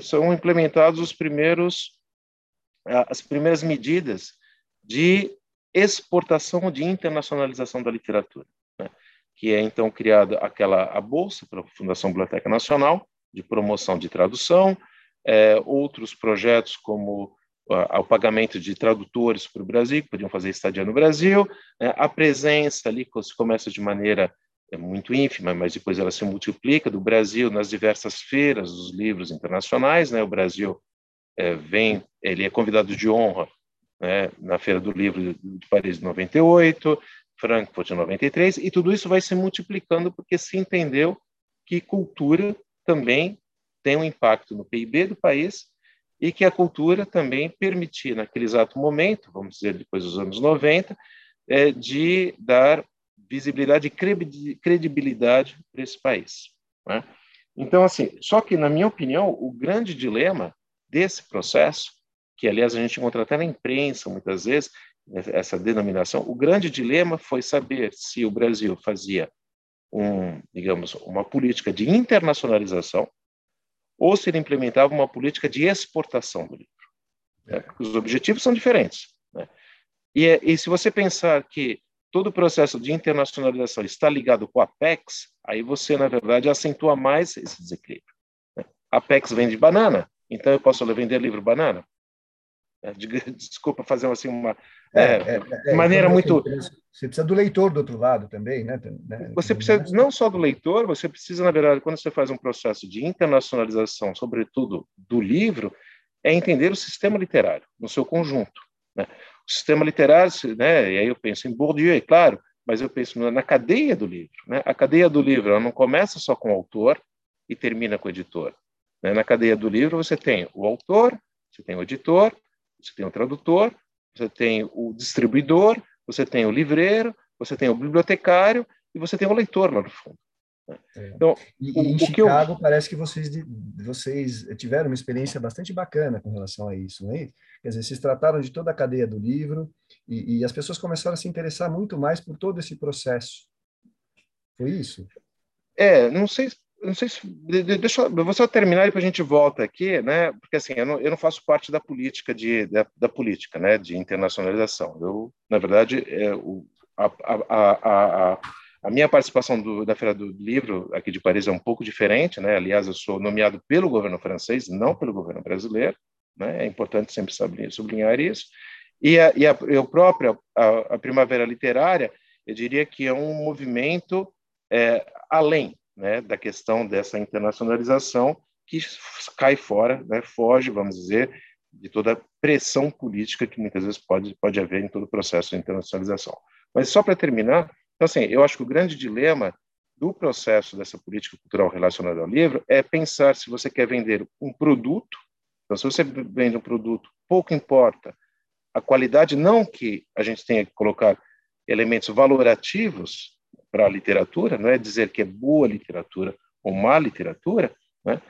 são implementados os primeiros, as primeiras medidas de exportação, de internacionalização da literatura, né? que é então criada aquela a bolsa pela Fundação Biblioteca Nacional de promoção de tradução, é, outros projetos como o pagamento de tradutores para o Brasil, que podiam fazer estadia no Brasil, né? a presença ali começa de maneira é muito ínfima, mas depois ela se multiplica do Brasil nas diversas feiras dos livros internacionais, né? O Brasil é, vem, ele é convidado de honra, né? Na Feira do Livro de Paris de 98, Frankfurt de 93, e tudo isso vai se multiplicando porque se entendeu que cultura também tem um impacto no PIB do país e que a cultura também permitia, naquele exato momento, vamos dizer, depois dos anos 90, é, de dar visibilidade e credibilidade para esse país. Né? Então, assim, só que, na minha opinião, o grande dilema desse processo, que, aliás, a gente encontra até na imprensa, muitas vezes, essa denominação, o grande dilema foi saber se o Brasil fazia um, digamos, uma política de internacionalização ou se ele implementava uma política de exportação do livro. Né? Os objetivos são diferentes. Né? E, é, e se você pensar que todo o processo de internacionalização está ligado com a Apex, aí você, na verdade, acentua mais esse desequilíbrio. Né? A Apex vende banana, então eu posso vender livro banana? É, desculpa fazer assim uma é, é, é, é maneira muito. Você precisa do leitor do outro lado também, né? né? Você precisa não só do leitor, você precisa, na verdade, quando você faz um processo de internacionalização, sobretudo do livro, é entender o sistema literário no seu conjunto. Né? O sistema literário, né, e aí eu penso em Bourdieu, é claro, mas eu penso na cadeia do livro. Né? A cadeia do livro ela não começa só com o autor e termina com o editor. Né? Na cadeia do livro você tem o autor, você tem o editor, você tem o tradutor, você tem o distribuidor, você tem o livreiro, você tem o bibliotecário e você tem o leitor lá no fundo. É. Então, e, o, em Chicago eu... parece que vocês, vocês tiveram uma experiência bastante bacana com relação a isso, não é? Quer dizer, vocês trataram de toda a cadeia do livro e, e as pessoas começaram a se interessar muito mais por todo esse processo. Foi isso? É, não sei, não sei se deixa eu vou só terminar e depois a gente volta aqui, né? Porque assim, eu não, eu não faço parte da política de da, da, política, né? De internacionalização. Eu, na verdade, é, o, a, a, a a minha participação do, da Feira do Livro aqui de Paris é um pouco diferente, né? Aliás, eu sou nomeado pelo governo francês, não pelo governo brasileiro, né? É importante sempre sublinhar isso. E a, e a, eu própria, a, Primavera Literária, eu diria que é um movimento é, além né, da questão dessa internacionalização que cai fora, né, foge, vamos dizer, de toda a pressão política que muitas vezes pode, pode haver em todo o processo de internacionalização. Mas só para terminar, então, assim, eu acho que o grande dilema do processo dessa política cultural relacionada ao livro é pensar se você quer vender um produto. Então, se você vende um produto, pouco importa a qualidade, não que a gente tenha que colocar elementos valorativos para a literatura, não é dizer que é boa literatura ou má literatura, né?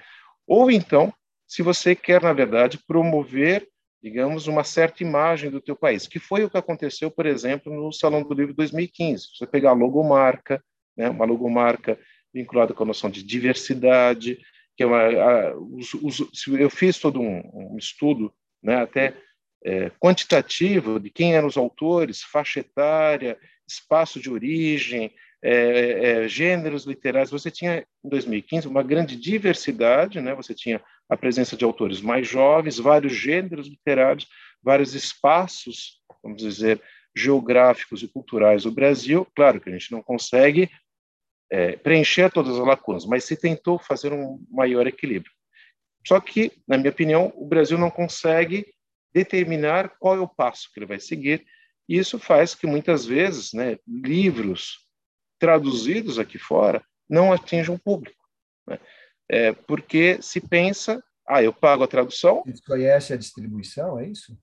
ou então, se você quer, na verdade, promover digamos, uma certa imagem do teu país, que foi o que aconteceu, por exemplo, no Salão do Livro 2015. Você pegar a logomarca, né, uma logomarca vinculada com a noção de diversidade, que é uma, a, os, os, eu fiz todo um, um estudo, né, até é, quantitativo de quem eram os autores, faixa etária, espaço de origem, é, é, gêneros literários. Você tinha, em 2015, uma grande diversidade, né? você tinha a presença de autores mais jovens, vários gêneros literários, vários espaços, vamos dizer, geográficos e culturais do Brasil. Claro que a gente não consegue é, preencher todas as lacunas, mas se tentou fazer um maior equilíbrio. Só que, na minha opinião, o Brasil não consegue determinar qual é o passo que ele vai seguir, e isso faz que muitas vezes né, livros traduzidos aqui fora não atinjam o público. Né? É, porque se pensa, ah, eu pago a tradução. Desconhece a distribuição, é isso?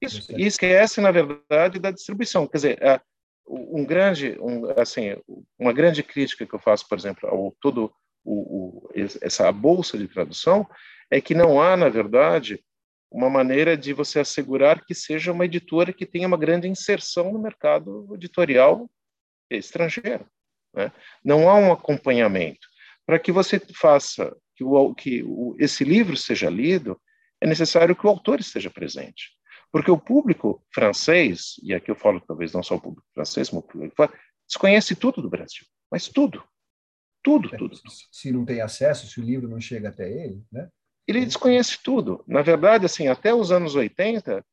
Isso, e esquece, na verdade, da distribuição. Quer dizer, um grande, um, assim, uma grande crítica que eu faço, por exemplo, ao todo o, o, essa bolsa de tradução é que não há, na verdade, uma maneira de você assegurar que seja uma editora que tenha uma grande inserção no mercado editorial estrangeiro. Né? Não há um acompanhamento. Para que você faça que, o, que o, esse livro seja lido, é necessário que o autor esteja presente. Porque o público francês, e aqui eu falo talvez não só o público francês, mas o público desconhece tudo do Brasil, mas tudo. Tudo, é, tudo. Se não tem acesso, se o livro não chega até ele, né? Ele desconhece tudo. Na verdade, assim, até os anos 80,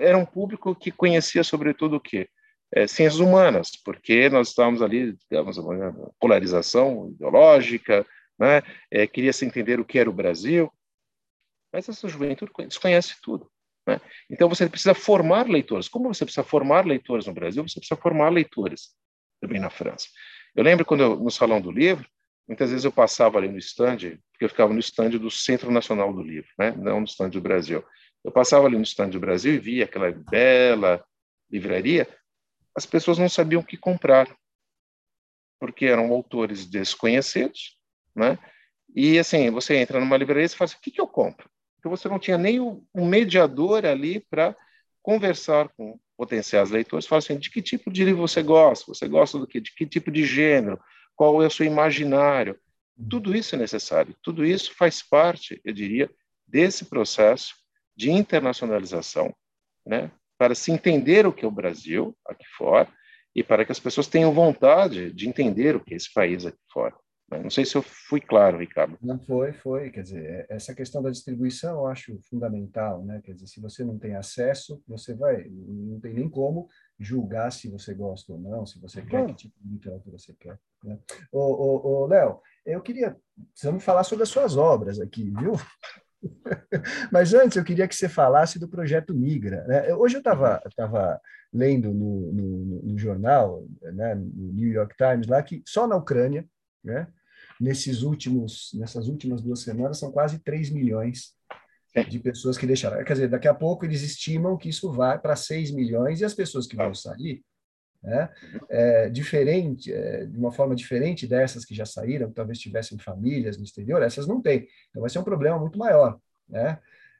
era um público que conhecia sobretudo o quê? É, ciências humanas, porque nós estávamos ali, digamos, uma polarização ideológica, né? É, queria se entender o que era o Brasil, mas essa juventude desconhece tudo. Né? Então você precisa formar leitores. Como você precisa formar leitores no Brasil, você precisa formar leitores também na França. Eu lembro quando eu, no Salão do Livro, muitas vezes eu passava ali no stand, porque eu ficava no stand do Centro Nacional do Livro, né? não no stand do Brasil. Eu passava ali no stand do Brasil e via aquela bela livraria, as pessoas não sabiam o que comprar, porque eram autores desconhecidos, né? E assim, você entra numa livraria e fala assim, o que, que eu compro? Porque você não tinha nem um mediador ali para conversar com potenciais leitores, falar assim, de que tipo de livro você gosta? Você gosta do que? De que tipo de gênero? Qual é o seu imaginário? Tudo isso é necessário. Tudo isso faz parte, eu diria, desse processo de internacionalização, né? Para se entender o que é o Brasil aqui fora e para que as pessoas tenham vontade de entender o que é esse país aqui fora. Não sei se eu fui claro, Ricardo. Não foi, foi. Quer dizer, é, essa questão da distribuição eu acho fundamental, né? Quer dizer, se você não tem acesso, você vai, não tem nem como julgar se você gosta ou não, se você quer, que tipo de literatura você quer. Né? Ô, ô, ô Léo, eu queria, precisamos falar sobre as suas obras aqui, viu? Mas antes eu queria que você falasse do projeto Migra. Né? Hoje eu estava tava lendo no, no, no jornal, né, no New York Times, lá que só na Ucrânia, né, nesses últimos, nessas últimas duas semanas, são quase 3 milhões de pessoas que deixaram. Quer dizer, daqui a pouco eles estimam que isso vai para 6 milhões e as pessoas que vão sair, né, é, diferente, é, de uma forma diferente dessas que já saíram, que talvez tivessem famílias no exterior, essas não têm. Então vai ser um problema muito maior. Né?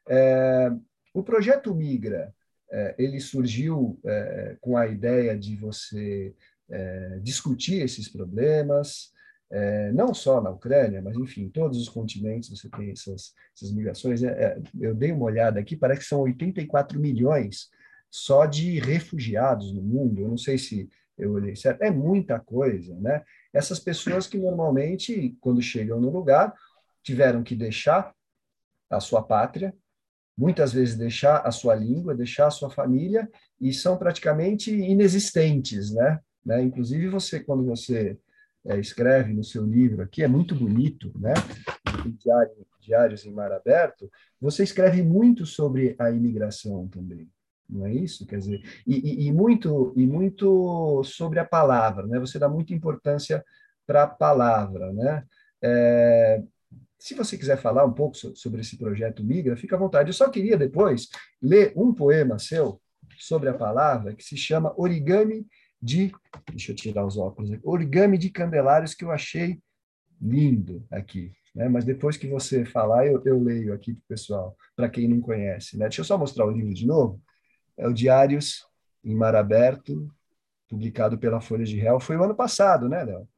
É, o projeto Migra, é, ele surgiu é, com a ideia de você é, discutir esses problemas, não só na Ucrânia, mas enfim, em todos os continentes você tem essas, essas migrações. É, é eu dei uma olhada aqui, parece que são 84 milhões só de refugiados no mundo. Eu não sei se eu olhei certo, é muita coisa, né? Essas pessoas que normalmente, quando chegam no lugar, tiveram que deixar a sua pátria, muitas vezes deixar a sua língua, deixar a sua família, e são praticamente inexistentes, né? né? Inclusive, você, quando você é, escreve no seu livro aqui, é muito bonito, né? Diário, Diários em Mar Aberto, você escreve muito sobre a imigração também, não é isso? Quer dizer, e, e, e muito e muito sobre a palavra, né? Você dá muita importância para a palavra, né? É, se você quiser falar um pouco sobre esse projeto Migra, fica à vontade. Eu só queria depois ler um poema seu sobre a palavra que se chama Origami de, deixa eu tirar os óculos, aqui, origami de candelários que eu achei lindo aqui. Né? Mas depois que você falar, eu, eu leio aqui para o pessoal, para quem não conhece. Né? Deixa eu só mostrar o livro de novo. É o Diários em Mar Aberto, publicado pela Folha de Real. Foi o ano passado, né, Léo?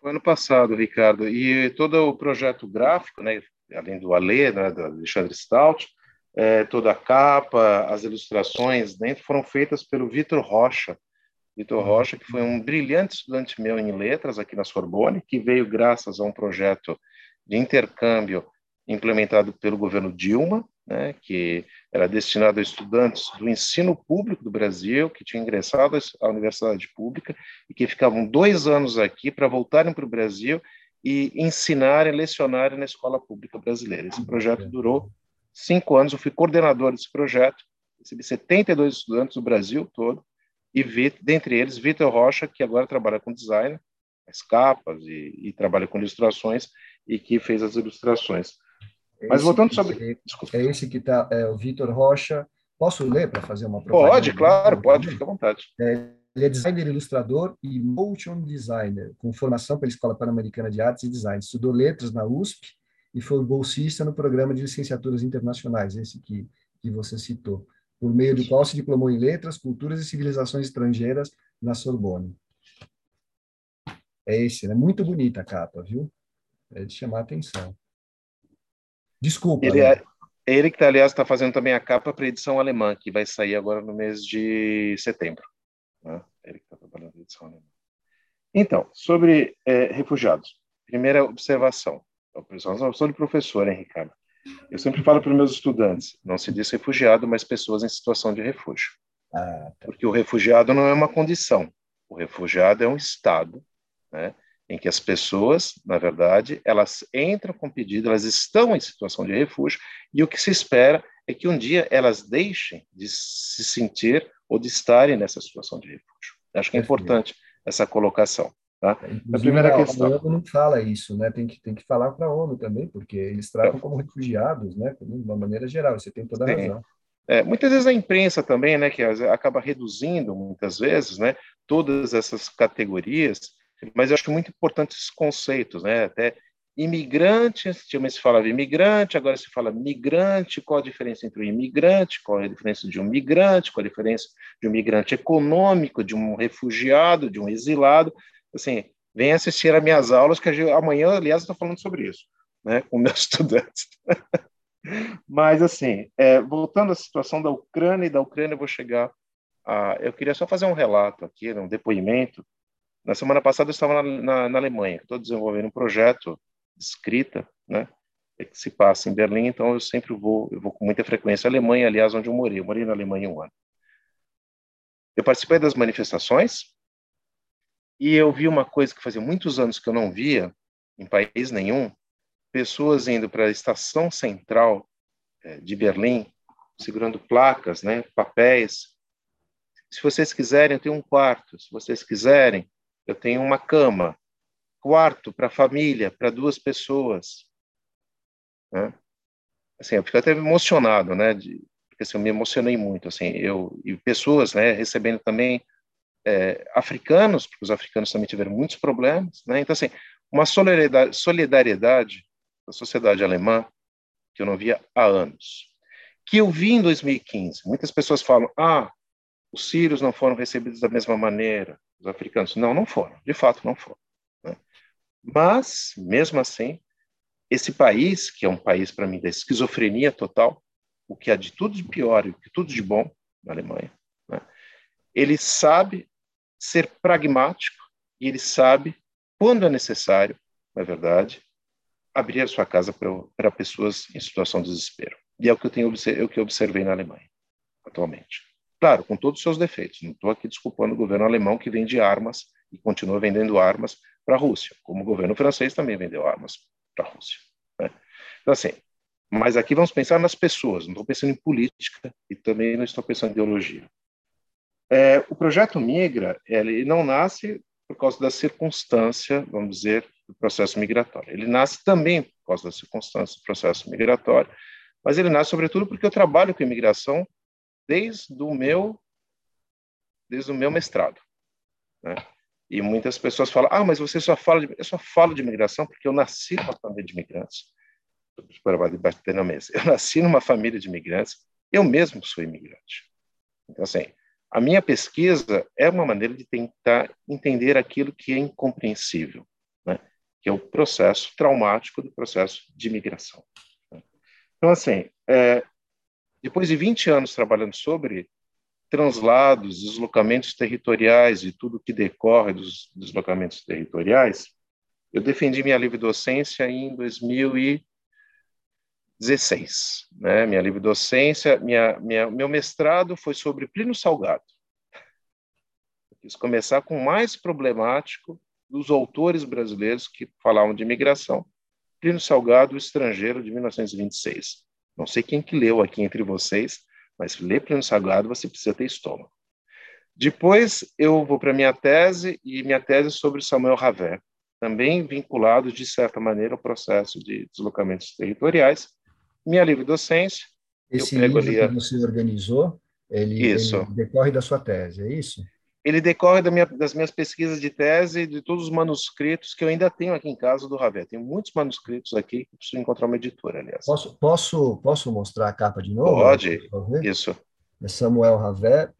Foi ano passado, Ricardo. E todo o projeto gráfico, né, além do Alê, né, do Alexandre Stout, é, toda a capa, as ilustrações dentro foram feitas pelo Vitor Rocha, Vitor Rocha, que foi um brilhante estudante meu em letras aqui na Sorbonne, que veio graças a um projeto de intercâmbio implementado pelo governo Dilma, né, que era destinado a estudantes do ensino público do Brasil, que tinham ingressado à universidade pública e que ficavam dois anos aqui para voltarem para o Brasil e ensinarem, lecionarem na escola pública brasileira. Esse projeto durou cinco anos, eu fui coordenador desse projeto, recebi 72 estudantes do Brasil todo, e dentre eles Vitor Rocha, que agora trabalha com design, as capas e, e, trabalha com ilustrações e que fez as ilustrações. É Mas voltando sobre. É, é esse que está, é o Vitor Rocha. Posso ler para fazer uma propaganda? Pode, claro, pode, fica à vontade. É, ele é designer, ilustrador e motion designer, com formação pela Escola Pan-Americana de Artes e Design. Estudou letras na USP e foi bolsista no programa de licenciaturas internacionais, esse que, que você citou por meio do qual se diplomou em Letras, Culturas e Civilizações Estrangeiras na Sorbonne. É esse, é né? muito bonita a capa, viu? É de chamar a atenção. Desculpa. Ele, né? é, ele que, aliás, está fazendo também a capa para a edição alemã, que vai sair agora no mês de setembro. Né? Ele que está trabalhando na edição alemã. Então, sobre é, refugiados. Primeira observação. Eu sou de professor, hein, Ricardo? Eu sempre falo para os meus estudantes, não se diz refugiado, mas pessoas em situação de refúgio. Ah, tá. Porque o refugiado não é uma condição. O refugiado é um estado, né, em que as pessoas, na verdade, elas entram com pedido, elas estão em situação de refúgio, e o que se espera é que um dia elas deixem de se sentir ou de estarem nessa situação de refúgio. Acho que é importante essa colocação. Tá? a primeira questão. A ONU não fala isso, né? Tem que, tem que falar para a ONU também, porque eles tratam como refugiados, né? De uma maneira geral, você tem toda a razão. É, muitas vezes a imprensa também, né, que acaba reduzindo muitas vezes, né, todas essas categorias, mas eu acho muito importante esses conceitos, né, até imigrante, antigamente se falava imigrante, agora se fala migrante, qual a diferença entre o imigrante, qual a diferença de um migrante, qual a diferença de um migrante econômico, de um refugiado, de um exilado, assim, vem assistir a minhas aulas, que amanhã, aliás, estou falando sobre isso, né, com meus estudantes. Mas, assim, é, voltando à situação da Ucrânia e da Ucrânia, eu vou chegar a. Eu queria só fazer um relato aqui, um depoimento. Na semana passada, eu estava na, na, na Alemanha, estou desenvolvendo um projeto de escrita, né? Que se passa em Berlim, então eu sempre vou, eu vou com muita frequência à Alemanha, aliás, onde eu morei. Eu morei na Alemanha um ano. Eu participei das manifestações e eu vi uma coisa que fazia muitos anos que eu não via em país nenhum, pessoas indo para a estação central é, de Berlim, segurando placas, né, papéis. Se vocês quiserem, eu tenho um quarto. Se vocês quiserem, eu tenho uma cama. Quarto para família, para duas pessoas. Né? Assim, eu fico até emocionado, né? De, porque assim, eu me emocionei muito, assim, eu e pessoas, né, recebendo também é, africanos, porque os africanos também tiveram muitos problemas, né? Então assim, uma solidariedade, solidariedade da sociedade alemã que eu não via há anos. Que eu vi em 2015. Muitas pessoas falam: ah, os sírios não foram recebidos da mesma maneira, os africanos. Não, não foram. De fato, não foram. Né? Mas, mesmo assim, esse país, que é um país, para mim, da esquizofrenia total, o que há de tudo de pior e o que tudo de bom na Alemanha, né? ele sabe ser pragmático e ele sabe, quando é necessário, na verdade, abrir a sua casa para pessoas em situação de desespero. E é o que eu tenho é o que eu observei na Alemanha atualmente. Claro, com todos os seus defeitos. Não estou aqui desculpando o governo alemão que vende armas e continua vendendo armas para a Rússia, como o governo francês também vendeu armas para a Rússia. Né? Então, assim, mas aqui vamos pensar nas pessoas, não estou pensando em política e também não estou pensando em ideologia. É, o projeto Migra, ele não nasce por causa da circunstância, vamos dizer, do processo migratório. Ele nasce também por causa das circunstâncias do processo migratório, mas ele nasce sobretudo porque eu trabalho com imigração desde o meu desde o meu mestrado, né? E muitas pessoas falam: "Ah, mas você só fala de eu só falo de imigração porque eu nasci numa família de imigrantes". Bater na mesa. Eu nasci numa família de imigrantes, eu mesmo sou imigrante. Então assim, a minha pesquisa é uma maneira de tentar entender aquilo que é incompreensível que é o processo traumático do processo de imigração. Então, assim, é, depois de 20 anos trabalhando sobre translados, deslocamentos territoriais e tudo que decorre dos deslocamentos territoriais, eu defendi minha livre docência em 2016. Né? Minha livre docência, minha, minha, meu mestrado foi sobre Plínio Salgado. Eu quis começar com o mais problemático dos autores brasileiros que falavam de imigração. Plínio Salgado, o Estrangeiro, de 1926. Não sei quem que leu aqui entre vocês, mas ler Plínio Salgado você precisa ter estômago. Depois eu vou para minha tese, e minha tese é sobre Samuel Ravet, também vinculado, de certa maneira, ao processo de deslocamentos territoriais. Minha livre docência. Esse livro ali... que você organizou, ele, ele decorre da sua tese, é isso? Ele decorre da minha, das minhas pesquisas de tese, de todos os manuscritos que eu ainda tenho aqui em casa do Ravet. Tenho muitos manuscritos aqui que preciso encontrar uma editora, aliás. Posso, posso, posso mostrar a capa de novo? Pode, isso. É Samuel Ravet,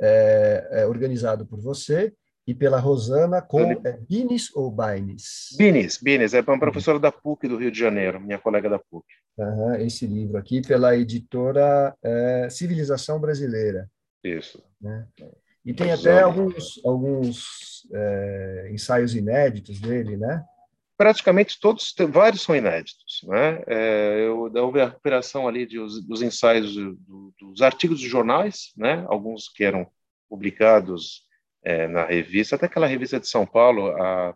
é, é organizado por você, e pela Rosana com é, Bines ou Baines? Bines, Bines, é uma professora da PUC do Rio de Janeiro, minha colega da PUC. Uhum, esse livro aqui pela editora é, Civilização Brasileira. Isso. Né? E tem até alguns, alguns é, ensaios inéditos dele, né? Praticamente todos, vários são inéditos. Né? É, eu, houve a recuperação ali de, dos ensaios do, dos artigos de jornais, né? alguns que eram publicados é, na revista, até aquela revista de São Paulo, a,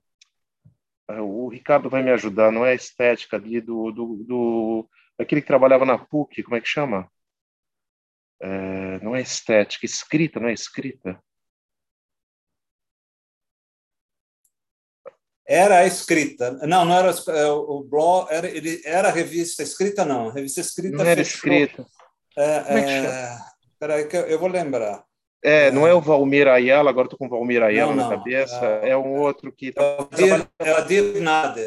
a, o Ricardo vai me ajudar, não é a estética ali do, do, do aquele que trabalhava na PUC, como é que chama? É, não é estética, escrita, não é escrita. Era a escrita. Não, não era é, o blog, era, ele, era a revista escrita, não. A revista escrita Não era fechou. escrita. É, é, peraí, que eu vou lembrar. É, não é o Valmir Ayala, agora estou com o Valmir Ayala não, não. na cabeça, é, é um outro que... Tá é o Adir Nader.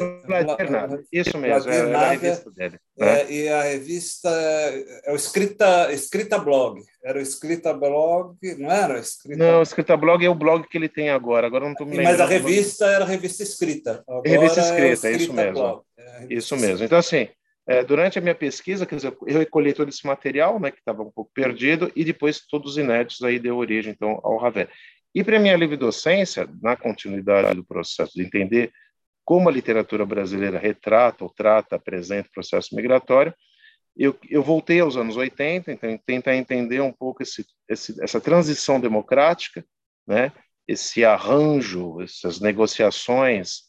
Isso mesmo, é, a revista dele. Né? É, e a revista é o Escrita, Escrita Blog, era o Escrita Blog, não era? Escrita... Não, o Escrita Blog é o blog que ele tem agora, agora não estou me lembrando. Mas a revista era a revista Escrita. Agora revista Escrita, é isso mesmo. É isso mesmo. Então, assim, é, durante a minha pesquisa, quer dizer, eu recolhi todo esse material, né, que estava um pouco perdido, e depois todos os inéditos aí deu origem, então, ao Ravel. E para minha livre docência, na continuidade do processo de entender como a literatura brasileira retrata ou trata, apresenta o processo migratório, eu, eu voltei aos anos 80, então tentar entender um pouco esse, esse, essa transição democrática, né, esse arranjo, essas negociações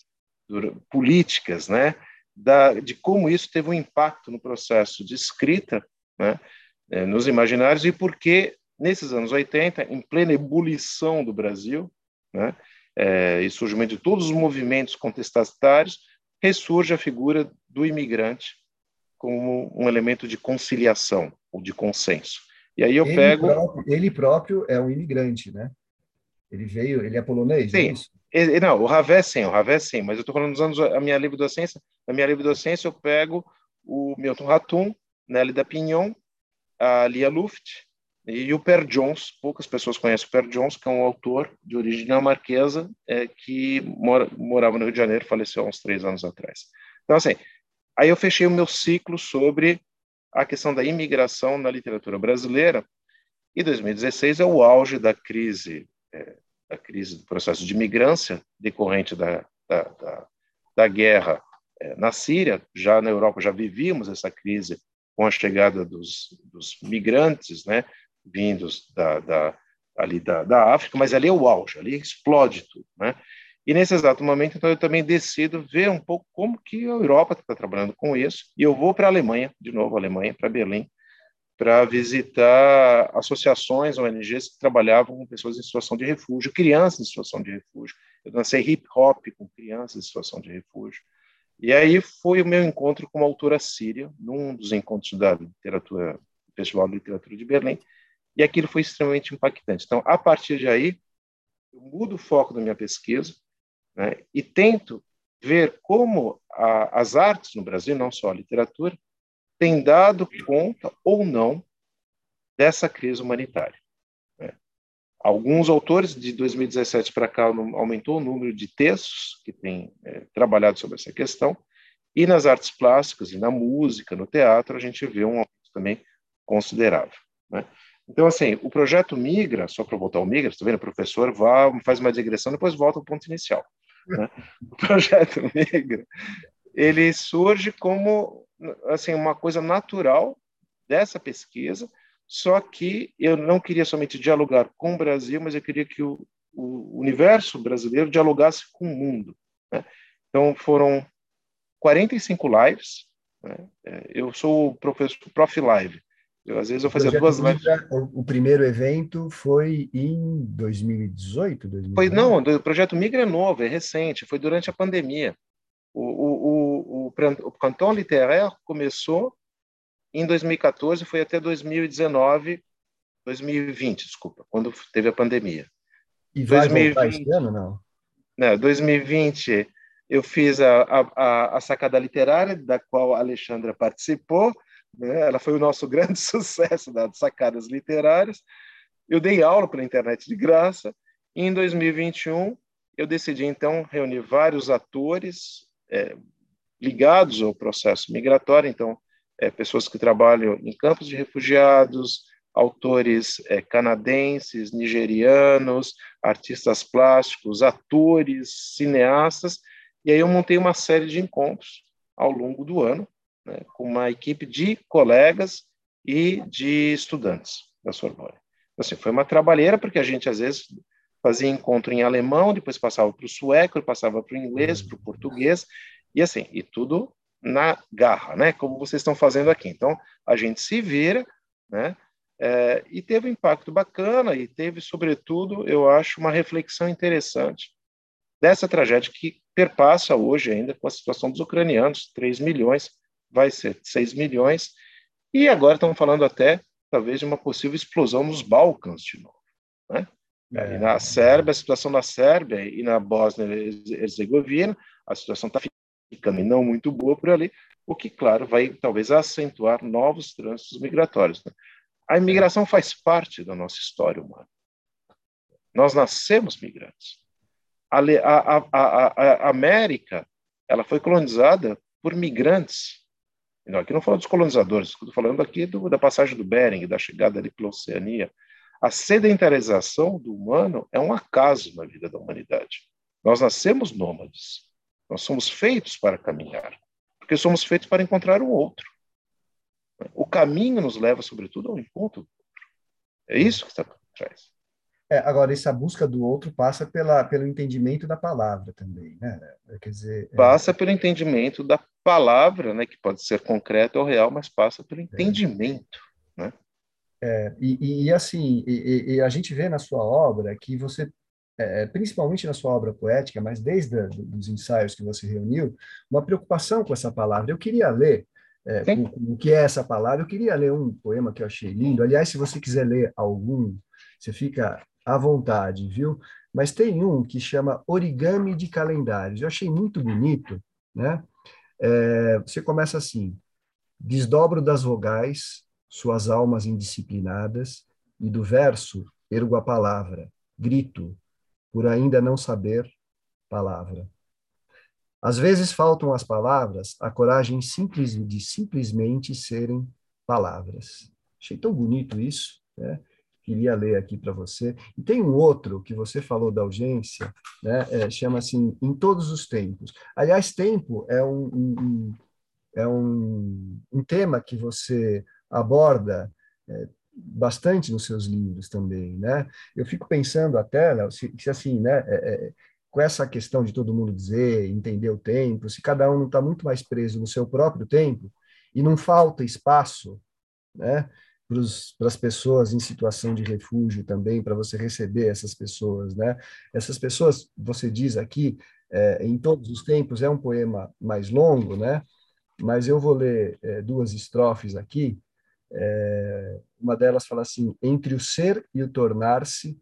políticas, né, da, de como isso teve um impacto no processo de escrita, né, é, nos imaginários, e por que, nesses anos 80, em plena ebulição do Brasil, né, é, e surgimento de todos os movimentos contestatários, ressurge a figura do imigrante como um elemento de conciliação ou de consenso. E aí eu ele pego. Próprio, ele próprio é um imigrante, né? Ele veio, ele é polonês, sim. é? Não, o Ravé sim, o Ravé sim, mas eu estou falando dos anos, a minha livre docência, na minha livre docência eu pego o Milton Ratum, Nelly da Pignon, a Lia Luft e o Per Jones, poucas pessoas conhecem o Per Jones, que é um autor de origem dinamarquesa é, que mora, morava no Rio de Janeiro, faleceu há uns três anos atrás. Então, assim, aí eu fechei o meu ciclo sobre a questão da imigração na literatura brasileira, e 2016 é o auge da crise é, da crise do processo de imigrância decorrente da, da, da, da guerra é, na Síria. Já na Europa já vivíamos essa crise com a chegada dos, dos migrantes, né, vindos da, da ali da, da África, mas ali é o auge, ali explode tudo, né? E nesse exato momento, então, eu também decido ver um pouco como que a Europa está trabalhando com isso, e eu vou para a Alemanha, de novo, Alemanha, para Berlim, para visitar associações, ONGs que trabalhavam com pessoas em situação de refúgio, crianças em situação de refúgio. Eu dancei hip hop com crianças em situação de refúgio. E aí foi o meu encontro com uma autora síria, num dos encontros da literatura, Festival de Literatura de Berlim, e aquilo foi extremamente impactante. Então, a partir de aí, eu mudo o foco da minha pesquisa né, e tento ver como a, as artes no Brasil, não só a literatura, tem dado conta ou não dessa crise humanitária. Né? Alguns autores, de 2017 para cá, aumentou o número de textos que têm é, trabalhado sobre essa questão, e nas artes plásticas, e na música, no teatro, a gente vê um aumento também considerável. Né? Então, assim, o projeto Migra, só para voltar ao Migra, está vendo, professor, vá, faz uma digressão, depois volta ao ponto inicial. Né? O projeto Migra, ele surge como assim uma coisa natural dessa pesquisa, só que eu não queria somente dialogar com o Brasil, mas eu queria que o, o universo brasileiro dialogasse com o mundo. Né? Então foram 45 lives. Né? É, eu sou o professor Prof Live. Eu, às vezes eu fazia duas lives. O, o, primeiro evento foi em 2018? 2019? Foi não, o projeto Migra é novo, é recente, foi durante a pandemia. O, o, o, o Canton Littéraire começou em 2014, foi até 2019, 2020, desculpa, quando teve a pandemia. E vai 2020, esse ano, não? Não, 2020 eu fiz a, a, a sacada literária, da qual a Alexandra participou, né? ela foi o nosso grande sucesso das sacadas literárias. Eu dei aula pela internet de graça, e em 2021 eu decidi então reunir vários atores é, ligados ao processo migratório, então é, pessoas que trabalham em campos de refugiados, autores é, canadenses, nigerianos, artistas plásticos, atores, cineastas, e aí eu montei uma série de encontros ao longo do ano, né, com uma equipe de colegas e de estudantes da Sorbonne. Assim, foi uma trabalheira, porque a gente, às vezes, fazia encontro em alemão, depois passava para o sueco, passava para o inglês, para o português, e assim, e tudo na garra, né? Como vocês estão fazendo aqui. Então, a gente se vira, né? É, e teve um impacto bacana e teve, sobretudo, eu acho, uma reflexão interessante dessa tragédia que perpassa hoje ainda com a situação dos ucranianos, 3 milhões, vai ser 6 milhões, e agora estão falando até, talvez, de uma possível explosão nos Balcãs de novo? É. na Sérvia, a situação na Sérvia e na Bósnia-Herzegovina, a situação está ficando não muito boa por ali, o que, claro, vai talvez acentuar novos trânsitos migratórios. Né? A imigração faz parte da nossa história humana. Nós nascemos migrantes. A, a, a, a América ela foi colonizada por migrantes. Não, aqui não falo dos colonizadores, estou falando aqui do, da passagem do Bering, da chegada ali pela Oceania. A sedentarização do humano é um acaso na vida da humanidade. Nós nascemos nômades. Nós somos feitos para caminhar, porque somos feitos para encontrar o outro. O caminho nos leva, sobretudo, ao encontro do outro. É isso que está por trás. É, agora, essa busca do outro passa pela, pelo entendimento da palavra também, né? Quer dizer, é passa pelo entendimento da palavra, né? Que pode ser concreto ou real, mas passa pelo é. entendimento, é. né? É, e, e, assim, e, e, a gente vê na sua obra que você, é, principalmente na sua obra poética, mas desde a, dos ensaios que você reuniu, uma preocupação com essa palavra. Eu queria ler é, o, o que é essa palavra. Eu queria ler um poema que eu achei lindo. Aliás, se você quiser ler algum, você fica à vontade, viu? Mas tem um que chama Origami de Calendários. Eu achei muito bonito, né? É, você começa assim: desdobro das vogais, suas almas indisciplinadas, e do verso ergo a palavra, grito, por ainda não saber palavra. Às vezes faltam as palavras, a coragem simples de simplesmente serem palavras. Achei tão bonito isso, né? Queria ler aqui para você. E tem um outro que você falou da urgência, né? É, chama assim, em todos os tempos. Aliás, tempo é um, um é um, um tema que você aborda é, bastante nos seus livros também, né? Eu fico pensando até, Léo, se, se assim, né? É, é, com essa questão de todo mundo dizer, entender o tempo, se cada um não está muito mais preso no seu próprio tempo e não falta espaço, né, para as pessoas em situação de refúgio também, para você receber essas pessoas, né? Essas pessoas, você diz aqui, é, em todos os tempos, é um poema mais longo, né? Mas eu vou ler é, duas estrofes aqui. É, uma delas fala assim: entre o ser e o tornar-se,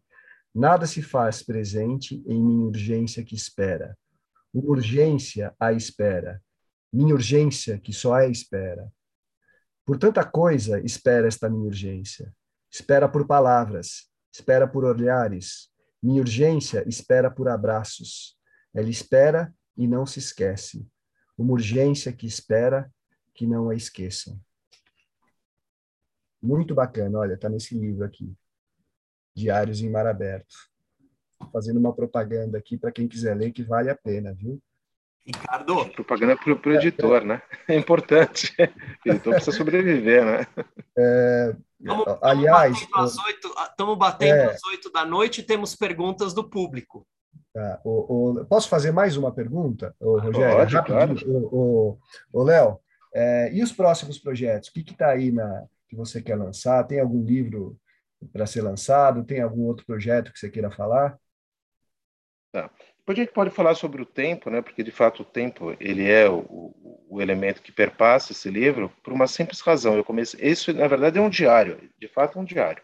Nada se faz presente em minha urgência que espera. Uma urgência à espera. Minha urgência que só é espera. Por tanta coisa espera esta minha urgência. Espera por palavras, espera por olhares. Minha urgência espera por abraços. Ela espera e não se esquece. Uma urgência que espera que não a esqueçam. Muito bacana, olha, está nesse livro aqui. Diários em Mar Aberto. Fazendo uma propaganda aqui para quem quiser ler, que vale a pena, viu? Ricardo. Propaganda para o editor, né? É importante. O editor precisa sobreviver, né? É, aliás. Estamos batendo é, às oito da noite e temos perguntas do público. Tá, o, o, posso fazer mais uma pergunta, o Rogério? Pode. Claro. O, Léo, é, e os próximos projetos? O que está aí na, você quer lançar? Tem algum livro para ser lançado? Tem algum outro projeto que você queira falar? Tá. Depois a gente pode falar sobre o tempo, né? Porque de fato o tempo ele é o, o elemento que perpassa esse livro por uma simples razão. Eu comecei, isso na verdade é um diário, de fato é um diário.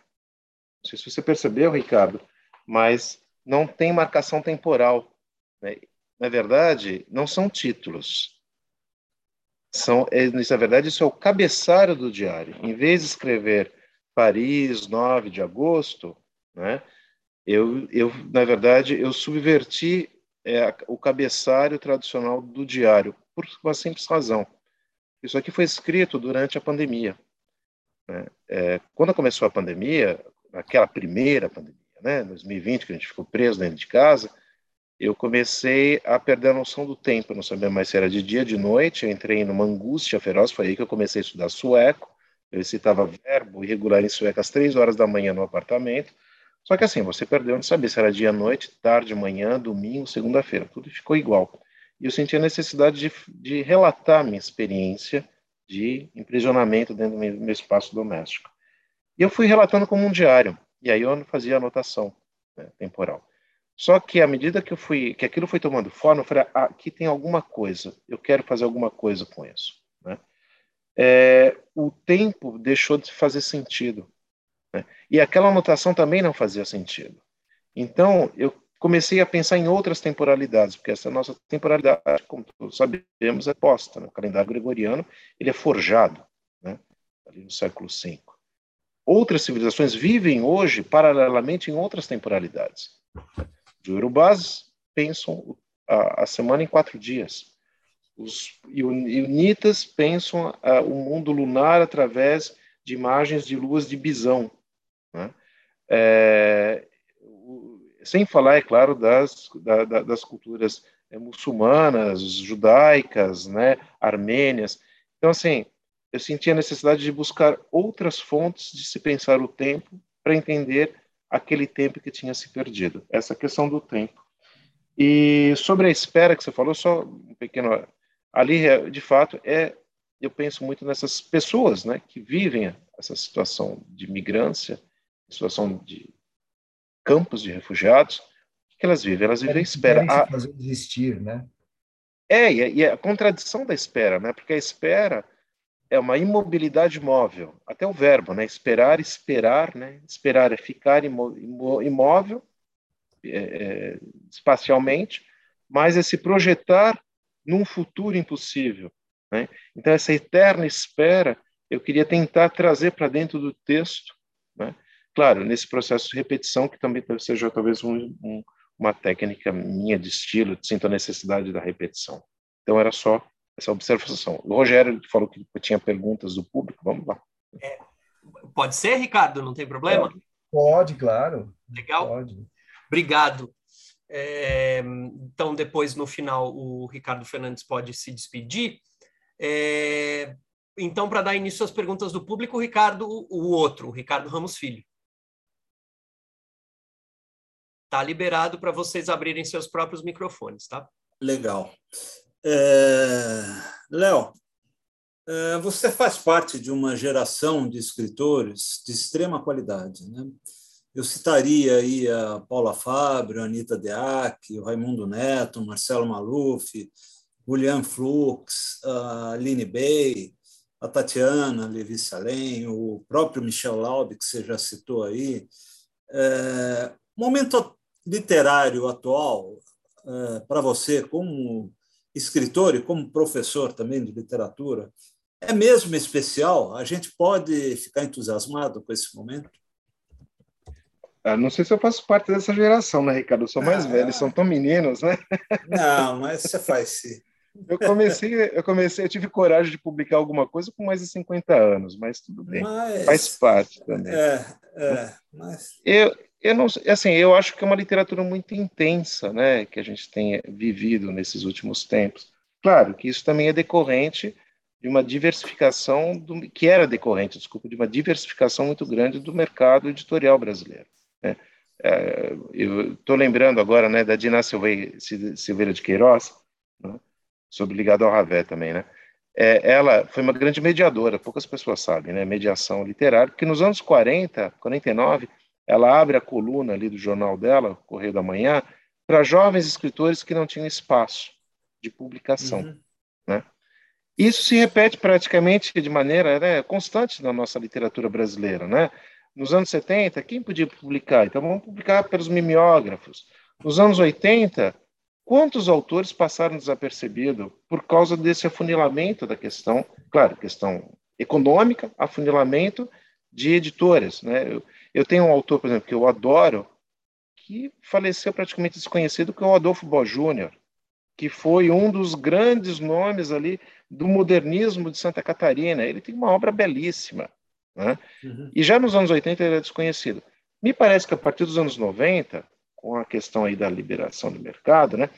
Não sei se você percebeu, Ricardo, mas não tem marcação temporal. Né? Na verdade, não são títulos. São, é, na verdade, isso é o cabeçalho do diário. Em vez de escrever Paris, 9 de agosto, né? Eu, eu, na verdade, eu subverti é o cabeçalho tradicional do diário, por uma simples razão. Isso aqui foi escrito durante a pandemia. Né? É, quando começou a pandemia, aquela primeira pandemia, né, 2020, que a gente ficou preso dentro de casa, eu comecei a perder a noção do tempo, não sabia mais se era de dia, de noite, eu entrei numa angústia feroz, foi aí que eu comecei a estudar sueco, eu citava verbo irregular em sueco às três horas da manhã no apartamento, só que assim, você perdeu de saber se era dia, noite, tarde, manhã, domingo, segunda-feira, tudo ficou igual. E eu senti a necessidade de, de relatar minha experiência de imprisionamento dentro do meu espaço doméstico. E eu fui relatando como um diário, e aí eu fazia anotação né, temporal. Só que à medida que eu fui, que aquilo foi tomando forma, eu falei, ah, aqui tem alguma coisa, eu quero fazer alguma coisa com isso. Né? É, o tempo deixou de fazer sentido. Né? E aquela anotação também não fazia sentido. Então, eu comecei a pensar em outras temporalidades, porque essa nossa temporalidade, como todos sabemos, é posta. Né? O calendário gregoriano ele é forjado né? ali no século V. Outras civilizações vivem hoje paralelamente em outras temporalidades. Os urubás pensam a, a semana em quatro dias. Os iunitas pensam a, o mundo lunar através de imagens de luas de bisão. Né? É, sem falar, é claro, das, da, das culturas é, muçulmanas, judaicas, né, armênias. Então, assim, eu senti a necessidade de buscar outras fontes de se pensar o tempo para entender aquele tempo que tinha se perdido. Essa questão do tempo. E sobre a espera que você falou, só um pequeno ali, de fato, é eu penso muito nessas pessoas, né, que vivem essa situação de migrância situação de campos de refugiados, o que elas vivem? Elas vivem a espera. A... fazer desistir, né? É, e é a contradição da espera, né? Porque a espera é uma imobilidade móvel, até o verbo, né? Esperar, esperar, né? Esperar é ficar imó imóvel é, é, espacialmente, mas é se projetar num futuro impossível, né? Então essa eterna espera eu queria tentar trazer para dentro do texto, né? Claro, nesse processo de repetição, que também seja talvez um, um, uma técnica minha de estilo, sinto a necessidade da repetição. Então, era só essa observação. O Rogério falou que tinha perguntas do público, vamos lá. É, pode ser, Ricardo, não tem problema? Pode, pode claro. Legal. Pode. Obrigado. É, então, depois, no final, o Ricardo Fernandes pode se despedir. É, então, para dar início às perguntas do público, o Ricardo, o outro, o Ricardo Ramos Filho. Tá liberado para vocês abrirem seus próprios microfones, tá? Legal. É... Léo, é, você faz parte de uma geração de escritores de extrema qualidade, né? Eu citaria aí a Paula Fábio, a Anitta Deac, o Raimundo Neto, Marcelo Maluf, William Flux, a Aline Bey, a Tatiana Levi Salem, o próprio Michel Laube, que você já citou aí. É, momento literário atual, é, para você, como escritor e como professor também de literatura, é mesmo especial? A gente pode ficar entusiasmado com esse momento? Ah, não sei se eu faço parte dessa geração, né, Ricardo? Eu sou mais ah, velho, são tão meninos, né? Não, mas você faz sim. Eu comecei, eu comecei, eu tive coragem de publicar alguma coisa com mais de 50 anos, mas tudo bem. Mas, faz parte também. É, é, mas... Eu, eu não, assim, eu acho que é uma literatura muito intensa, né, que a gente tem vivido nesses últimos tempos. Claro que isso também é decorrente de uma diversificação do, que era decorrente, desculpa, de uma diversificação muito grande do mercado editorial brasileiro. Né? É, eu estou lembrando agora, né, da Dina Silveira de Queiroz, né, sobre ligado ao Ravé também, né? É, ela foi uma grande mediadora, poucas pessoas sabem, né? Mediação literária, porque nos anos 40, 49 ela abre a coluna ali do jornal dela, Correio da Manhã, para jovens escritores que não tinham espaço de publicação. Uhum. Né? Isso se repete praticamente de maneira né, constante na nossa literatura brasileira. Né? Nos anos 70, quem podia publicar? Então vamos publicar pelos mimeógrafos. Nos anos 80, quantos autores passaram desapercebidos por causa desse afunilamento da questão, claro, questão econômica, afunilamento de editoras. Né? Eu, eu tenho um autor, por exemplo, que eu adoro, que faleceu praticamente desconhecido, que é o Adolfo Bo Júnior, que foi um dos grandes nomes ali do modernismo de Santa Catarina. Ele tem uma obra belíssima. Né? Uhum. E já nos anos 80 ele é desconhecido. Me parece que a partir dos anos 90, com a questão aí da liberação do mercado, né,